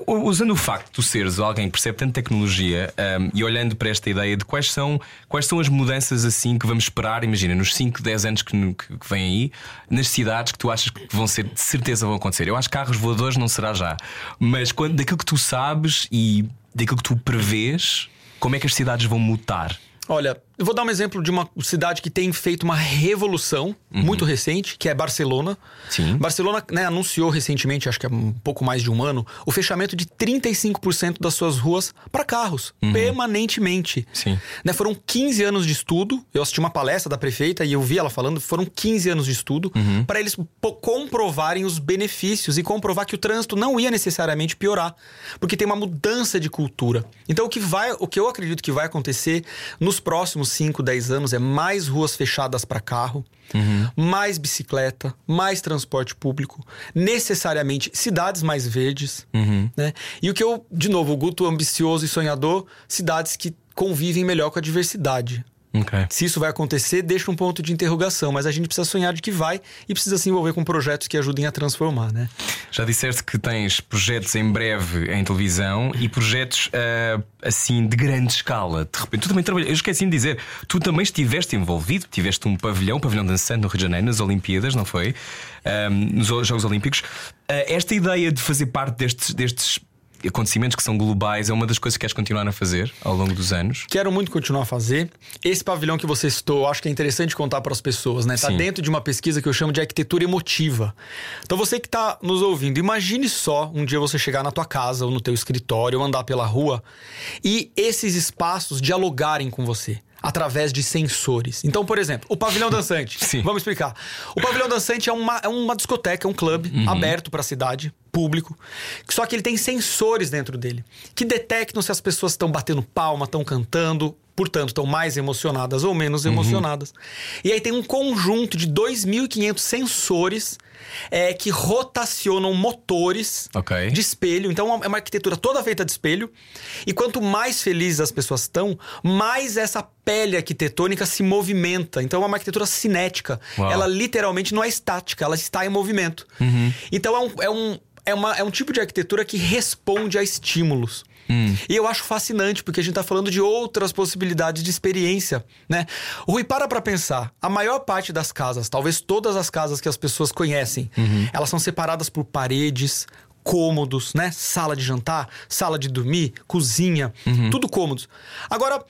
Usando o facto de tu seres alguém que percebe tanto tecnologia um, e olhando para esta ideia de quais são, quais são as mudanças assim que vamos esperar, imagina, nos 5, 10 anos que, que, que vêm aí, nas cidades que tu achas que vão ser, de certeza vão acontecer. Eu acho que carros voadores não será já. Mas quando, daquilo que tu sabes e daquilo que tu prevês, como é que as cidades vão mutar? Olha, eu vou dar um exemplo de uma cidade que tem feito uma revolução uhum. muito recente, que é Barcelona. Sim. Barcelona né, anunciou recentemente, acho que é um pouco mais de um ano, o fechamento de 35% das suas ruas para carros, uhum. permanentemente. Sim. Né, foram 15 anos de estudo. Eu assisti uma palestra da prefeita e eu vi ela falando, foram 15 anos de estudo uhum. para eles comprovarem os benefícios e comprovar que o trânsito não ia necessariamente piorar, porque tem uma mudança de cultura. Então o que vai, o que eu acredito que vai acontecer nos próximos 5, 10 anos é mais ruas fechadas para carro, uhum. mais bicicleta, mais transporte público, necessariamente cidades mais verdes. Uhum. Né? E o que eu, de novo, o Guto ambicioso e sonhador, cidades que convivem melhor com a diversidade. Okay. Se isso vai acontecer, deixa um ponto de interrogação, mas a gente precisa sonhar de que vai e precisa se envolver com projetos que ajudem a transformar, né? Já disseste que tens projetos em breve em televisão e projetos uh, assim de grande escala. De repente, tu também trabalhas. Eu esqueci de dizer, tu também estiveste envolvido, tiveste um pavilhão, um pavilhão dançante no Rio de Janeiro, nas Olimpíadas, não foi? Um, ehm, nos Jogos Olímpicos. Uh, esta ideia de fazer parte destes, destes acontecimentos que são globais é uma das coisas que queres continuar a fazer ao longo dos anos? Quero muito continuar a fazer. Esse pavilhão que você citou, acho que é interessante contar para as pessoas, né? Está dentro de uma pesquisa que eu chamo de arquitetura emotiva. Então você que está nos ouvindo, imagine só um dia você chegar na tua casa ou no teu escritório ou andar pela rua e esses espaços dialogarem com você através de sensores. Então, por exemplo, o pavilhão dançante. Sim. Vamos explicar. O pavilhão dançante é uma, é uma discoteca, é um clube uhum. aberto para a cidade, público. Só que ele tem sensores dentro dele que detectam se as pessoas estão batendo palma, estão cantando, portanto, estão mais emocionadas ou menos uhum. emocionadas. Uhum. E aí tem um conjunto de 2.500 sensores é, que rotacionam motores okay. de espelho. Então é uma arquitetura toda feita de espelho. E quanto mais felizes as pessoas estão, mais essa pele arquitetônica se movimenta. Então é uma arquitetura cinética. Uau. Ela literalmente não é estática, ela está em movimento. Uhum. Então é um, é, um, é, uma, é um tipo de arquitetura que responde a estímulos. Hum. E eu acho fascinante, porque a gente está falando de outras possibilidades de experiência, né? Rui, para pra pensar. A maior parte das casas, talvez todas as casas que as pessoas conhecem, uhum. elas são separadas por paredes, cômodos, né? Sala de jantar, sala de dormir, cozinha, uhum. tudo cômodos. Agora,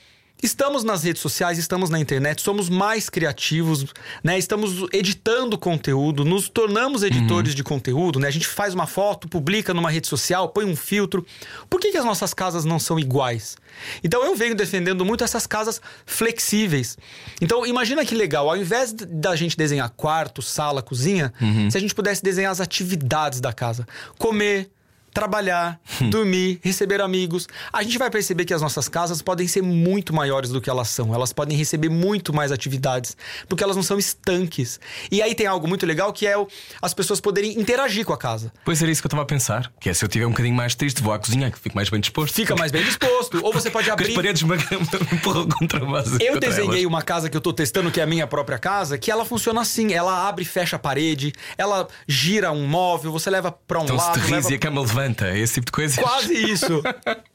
Estamos nas redes sociais, estamos na internet, somos mais criativos, né? Estamos editando conteúdo, nos tornamos editores Uhum. de conteúdo, né? A gente faz uma foto, publica numa rede social, põe um filtro. Por que, que as nossas casas não são iguais? Então eu venho defendendo muito essas casas flexíveis. Então imagina que legal, ao invés da gente desenhar quarto, sala, cozinha, Uhum. se a gente pudesse desenhar as atividades da casa, comer, trabalhar, Hum. dormir, receber amigos. A gente vai perceber que as nossas casas podem ser muito maiores do que elas são. Elas podem receber muito mais atividades, porque elas não são estanques. E aí tem algo muito legal que é o- as pessoas poderem interagir com a casa. Pois era isso que eu estava a pensar. Que é se eu estiver um bocadinho mais triste, vou à cozinha, que fico mais bem disposto. Fica mais bem disposto. Ou você pode Com as abrir. paredes me empurram contra a base. Eu desenhei elas. uma casa que eu tô testando, que é a minha própria casa, que ela funciona assim. Ela abre e fecha a parede, ela gira um móvel, você leva pra um Então se lado. te rires leva e a cama levanta, esse tipo de coisa. Quase isso.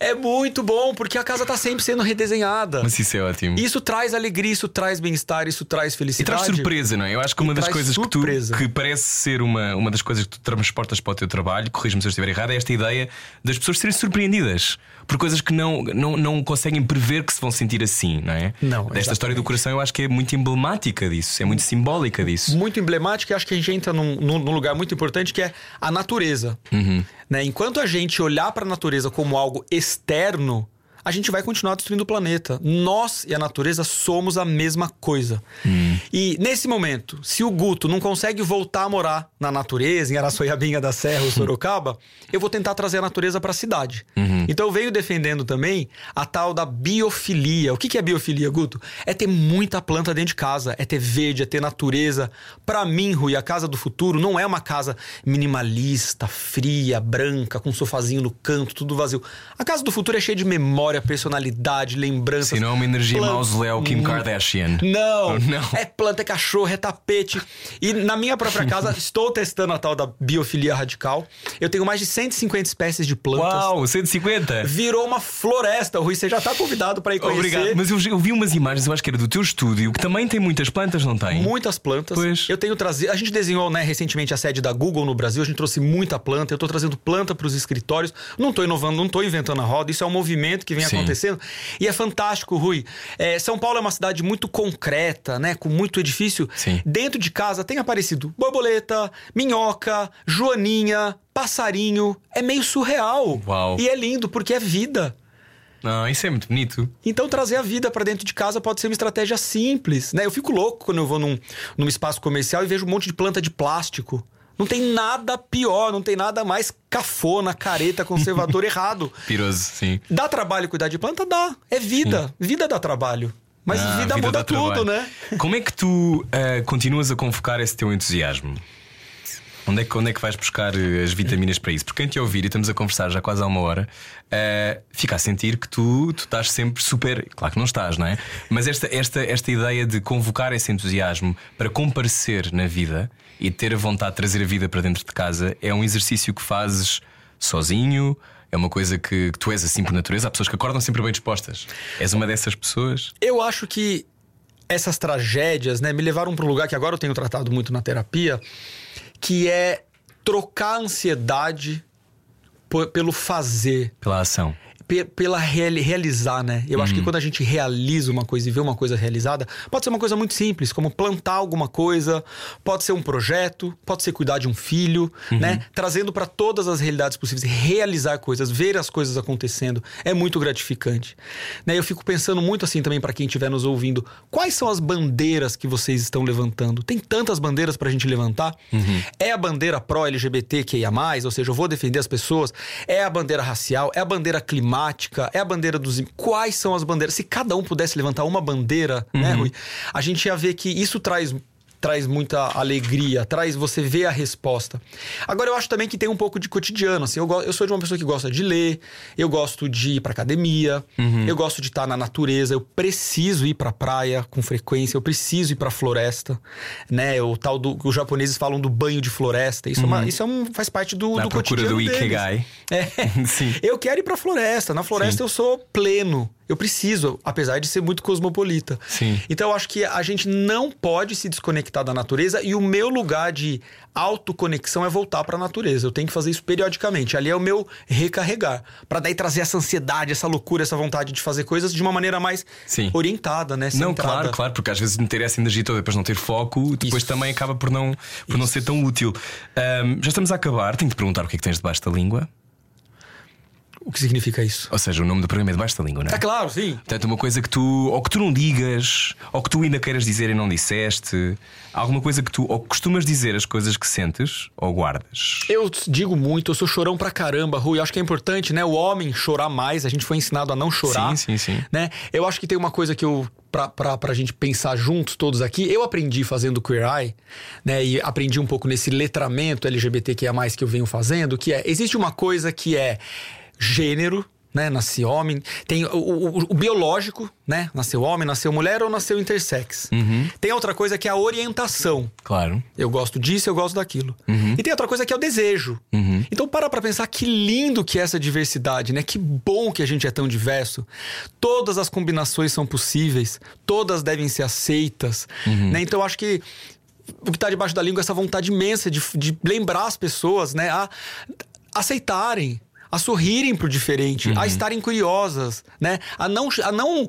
é muito bom, porque a casa tá sempre sendo redesenhada. Mas isso é ótimo. Isso traz alegria, isso traz bem-estar, isso traz E felicidade. traz surpresa, não é? Eu acho que E uma das traz coisas que tu surpresa. que parece ser uma, uma das coisas que tu transportas para o teu trabalho, corrige-me se eu estiver errado, é esta ideia das pessoas serem surpreendidas por coisas que não, não, não conseguem prever que se vão sentir assim, não é? Não, Desta história do coração eu acho que é muito emblemática disso, é muito simbólica disso. Muito emblemática, e acho que a gente entra num, num- num lugar muito importante que é a natureza. Uhum. Né? Enquanto a gente olhar para a natureza como algo externo, a gente vai continuar destruindo o planeta. Nós e a natureza somos a mesma coisa. Hum. E nesse momento, se o Guto não consegue voltar a morar na natureza, em Araçoiabinha da Serra ou Sorocaba, eu vou tentar trazer a natureza para a cidade. Uhum. Então eu venho defendendo também a tal da biofilia. O que é biofilia, Guto? É ter muita planta dentro de casa, é ter verde, é ter natureza. Para mim, Rui, a casa do futuro não é uma casa minimalista, fria, branca, com um sofazinho no canto, tudo vazio. A casa do futuro é cheia de memória, personalidade, lembranças. Se não é uma energia Plan- mausoléu Kim Kardashian. Não, Não. é planta, é cachorro, é tapete. E na minha própria casa, estou testando a tal da biofilia radical. Eu tenho mais de 150 espécies de plantas. Uau, 150! Virou uma floresta, Rui. Você já está convidado para ir conhecer. Obrigado. Mas eu, eu vi umas imagens, eu acho que era do teu estúdio, que também tem muitas plantas, não tem? Muitas plantas. Pois. Eu tenho trazido. A gente desenhou, né, recentemente a sede da Google no Brasil. A gente trouxe muita planta. Eu tô trazendo planta para os escritórios. Não tô inovando, não tô inventando a roda. Isso é um movimento que vem Sim. acontecendo. E é fantástico, Rui. É, São Paulo é uma cidade muito concreta, né? Com muito edifício. Sim. Dentro de casa tem aparecido borboleta, minhoca, joaninha, passarinho. É meio surreal. Uau. E é lindo porque é vida. Não, isso é muito bonito. Então trazer a vida pra dentro de casa pode ser uma estratégia simples, né? Eu fico louco quando eu vou num, num espaço comercial e vejo um monte de planta de plástico. Não tem nada pior, não tem nada mais cafona, careta, conservador errado. Piroso, sim. Dá trabalho cuidar de planta? Dá. É vida. Vida dá trabalho. Mas Ah, vida, muda dá tudo, trabalho. né? Como é que tu ah, continuas a convocar esse teu entusiasmo? Onde é, que, onde é que vais buscar eh, as vitaminas para isso? Porque quem te ouvir, e estamos a conversar já quase há uma hora, ah, fica a sentir que tu, tu estás sempre super. Claro que não estás, não é? Mas esta, esta, esta ideia de convocar esse entusiasmo para comparecer na vida e ter a vontade de trazer a vida para dentro de casa é um exercício que fazes sozinho. É uma coisa que, que tu és assim por natureza. Há pessoas que acordam sempre bem dispostas. És uma dessas pessoas? Eu acho que essas tragédias, né, me levaram para um lugar que agora eu tenho tratado muito na terapia, que é trocar a ansiedade pelo fazer. Pela ação. Pe- pela reali- realizar, né? Eu acho que quando a gente realiza uma coisa e vê uma coisa realizada, pode ser uma coisa muito simples, como plantar alguma coisa, pode ser um projeto, pode ser cuidar de um filho, né? Trazendo para todas as realidades possíveis, realizar coisas, ver as coisas acontecendo, é muito gratificante. Né? Eu fico pensando muito assim também para quem estiver nos ouvindo, quais são as bandeiras que vocês estão levantando? Tem tantas bandeiras pra gente levantar? É a bandeira pró-LGBTQIA+, ou seja, eu vou defender as pessoas, é a bandeira racial, é a bandeira climática, é a bandeira dos. Quais são as bandeiras? Se cada um pudesse levantar uma bandeira, né, Rui? A gente ia ver que isso traz. Traz muita alegria, traz você vê a resposta. Agora eu acho também que tem um pouco de cotidiano. Assim, eu, eu sou de uma pessoa que gosta de ler, eu gosto de ir pra academia, eu gosto de estar na natureza, eu preciso ir pra praia com frequência, eu preciso ir pra floresta, né? O tal do os japoneses falam do banho de floresta. Isso, é, uma- isso é um, faz parte do, Na do procura cotidiano do deles. Ikigai. É. Sim. Eu quero ir pra floresta. Na floresta Sim. eu sou pleno. Eu preciso, apesar de ser muito cosmopolita. Sim. Então eu acho que a gente não pode se desconectar à natureza e o meu lugar de autoconexão é voltar para a natureza. Eu tenho que fazer isso periodicamente. Ali é o meu recarregar, para daí trazer essa ansiedade, essa loucura, essa vontade de fazer coisas de uma maneira mais Sim. orientada, né? Não, Centrada. claro, claro, porque às vezes meter essa energia toda depois não ter foco, depois Isso. também acaba por não, por não ser tão útil. Ahm, já estamos a acabar, tenho de perguntar o que é que tens debaixo da língua. O que significa isso? Ou seja, o nome do programa é debaixo da língua, não é? É claro, sim. Portanto, uma coisa que tu, ou que tu não digas, ou que tu ainda queiras dizer e não disseste, alguma coisa que tu, ou costumas dizer as coisas que sentes, ou guardas. Eu digo muito, eu sou chorão pra caramba, Rui. Acho que é importante, né? O homem chorar mais. A gente foi ensinado a não chorar. Sim, sim, sim. Né? Eu acho que tem uma coisa que eu. Pra, pra, pra gente pensar juntos, todos aqui, eu aprendi fazendo Queer Eye, né? E aprendi um pouco nesse letramento LGBTQIA, que eu venho fazendo, que é: existe uma coisa que é gênero. Né, nasce homem, tem o, o- o biológico, né? Nasceu homem, nasceu mulher ou nasceu intersex. Tem outra coisa que é a orientação. Claro. Eu gosto disso, eu gosto daquilo. E tem outra coisa que é o desejo. Então para pra pensar que lindo que é essa diversidade, né? Que bom que a gente é tão diverso. Todas as combinações são possíveis, todas devem ser aceitas, né? Então eu acho que o que tá debaixo da língua é essa vontade imensa de, de lembrar as pessoas, né? A aceitarem, a sorrirem pro diferente, a estarem curiosas, né? A não a não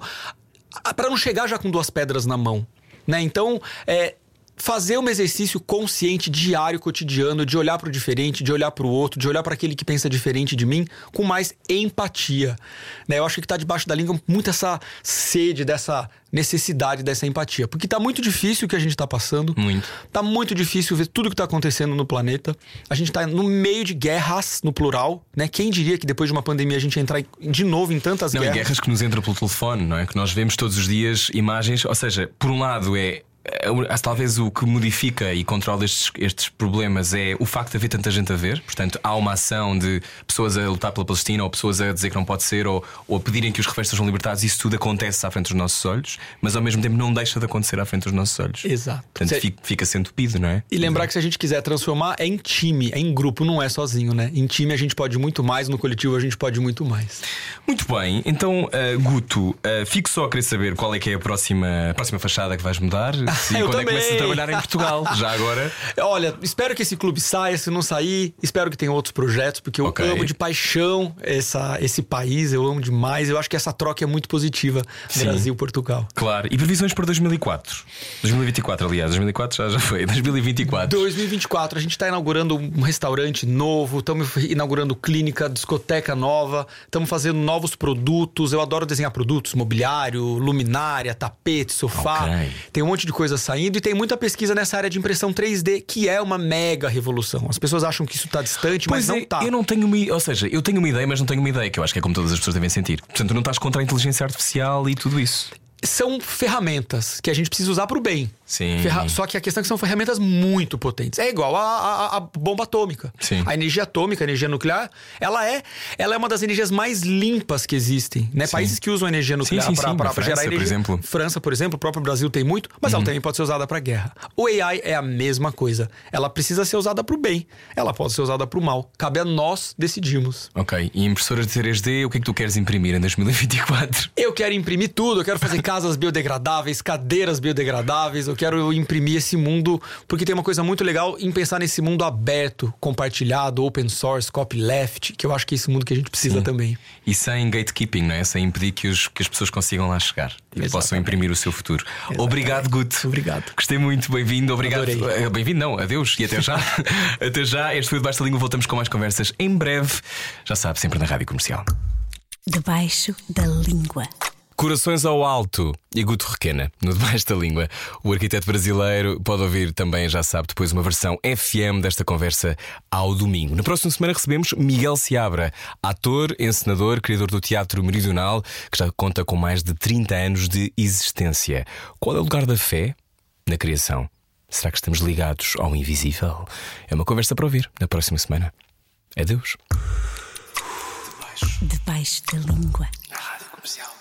para não chegar já com duas pedras na mão, né? Então, é fazer um exercício consciente, diário, cotidiano, de olhar para o diferente, de olhar para o outro, de olhar para aquele que pensa diferente de mim, com mais empatia. Né? Eu acho que tá debaixo da língua muito essa sede, dessa necessidade dessa empatia. Porque tá muito difícil o que a gente tá passando. Muito. Tá muito difícil ver tudo que tá acontecendo no planeta. A gente tá no meio de guerras, no plural, né? Quem diria que depois de uma pandemia a gente ia entrar de novo em tantas Não, guerras? guerras que nos entram pelo telefone, não é? Que nós vemos todos os dias imagens, ou seja, por um lado é. É, Talvez o que modifica e controla estes, estes problemas é o facto de haver tanta gente a ver. Portanto, há uma ação de pessoas a lutar pela Palestina ou pessoas a dizer que não pode ser ou, ou a pedirem que os reféns sejam libertados. Isso tudo acontece à frente dos nossos olhos, mas ao mesmo tempo não deixa de acontecer à frente dos nossos olhos. Exato. Portanto, Se- fica, fica sendo tupido, não é? E lembrar que se a gente quiser transformar, é em time, é em grupo, não é sozinho, né? Em time a gente pode muito mais, no coletivo a gente pode muito mais. Muito bem, então, uh, Guto, uh, fico só a querer saber qual é que é a próxima, a próxima fachada que vais mudar e eu quando é que também. começas a trabalhar em Portugal. Já agora. Olha, espero que esse clube saia, se não sair, espero que tenha outros projetos, porque eu Ok. amo de paixão essa, esse país, eu amo demais. Eu acho que essa troca é muito positiva. Brasil-Portugal. Claro, e previsões para 2004? 2024, aliás, 2004 já, já foi, 2024. 2024, a gente está inaugurando um restaurante novo, estamos inaugurando clínica, discoteca nova, estamos fazendo novos produtos. Eu adoro desenhar produtos, mobiliário, luminária, tapete, sofá. Ok. Tem um monte de coisa saindo e tem muita pesquisa nessa área de impressão 3D, que é uma mega revolução. As pessoas acham que isso está distante, Pois mas não é, tá. eu não tenho uma, ou seja, eu tenho uma ideia, mas não tenho uma ideia, que eu acho que é como todas as pessoas devem sentir. Portanto, não estás contra a inteligência artificial e tudo isso. São ferramentas que a gente precisa usar para o bem. Sim. Ferra- Só que a questão é que são ferramentas muito potentes. É igual a, a- a bomba atômica. Sim. A energia atômica, a energia nuclear, ela é, ela é uma das energias mais limpas que existem. Né? Países que usam energia nuclear para gerar por energia. exemplo. Uhum. França, por exemplo, o próprio Brasil tem muito, mas ela também pode ser usada para guerra. O AI é a mesma coisa. Ela precisa ser usada para o bem. Ela pode ser usada para o mal. Cabe a nós decidirmos. Ok, e impressoras de 3D, o que é que tu queres imprimir em 2024? Eu quero imprimir tudo, eu quero fazer casas biodegradáveis, cadeiras biodegradáveis, eu quero imprimir esse mundo, porque tem uma coisa muito legal em pensar nesse mundo aberto, compartilhado, open source, copyleft, que eu acho que é esse mundo que a gente precisa também. E sem gatekeeping, não é? Sem impedir que, os, que as pessoas consigam lá chegar e que possam Exatamente. imprimir o seu futuro. Obrigado, Guto. Obrigado. Gostei muito, bem-vindo, obrigado. Eh, Bem-vindo, não, adeus e até já. até já. Este foi o Debaixo da Língua. Voltamos com mais conversas em breve. Já sabe, sempre na rádio comercial. Debaixo da língua. Corações ao alto e Guto Requena, no Debaixo da Língua. O arquiteto brasileiro pode ouvir também, já sabe, depois uma versão FM desta conversa ao domingo. Na próxima semana recebemos Miguel Seabra, ator, encenador, criador do Teatro Meridional, que já conta com mais de 30 anos de existência. Qual é o lugar da fé na criação? Será que estamos ligados ao invisível? É uma conversa para ouvir na próxima semana. Adeus. Debaixo da língua. Na rádio comercial.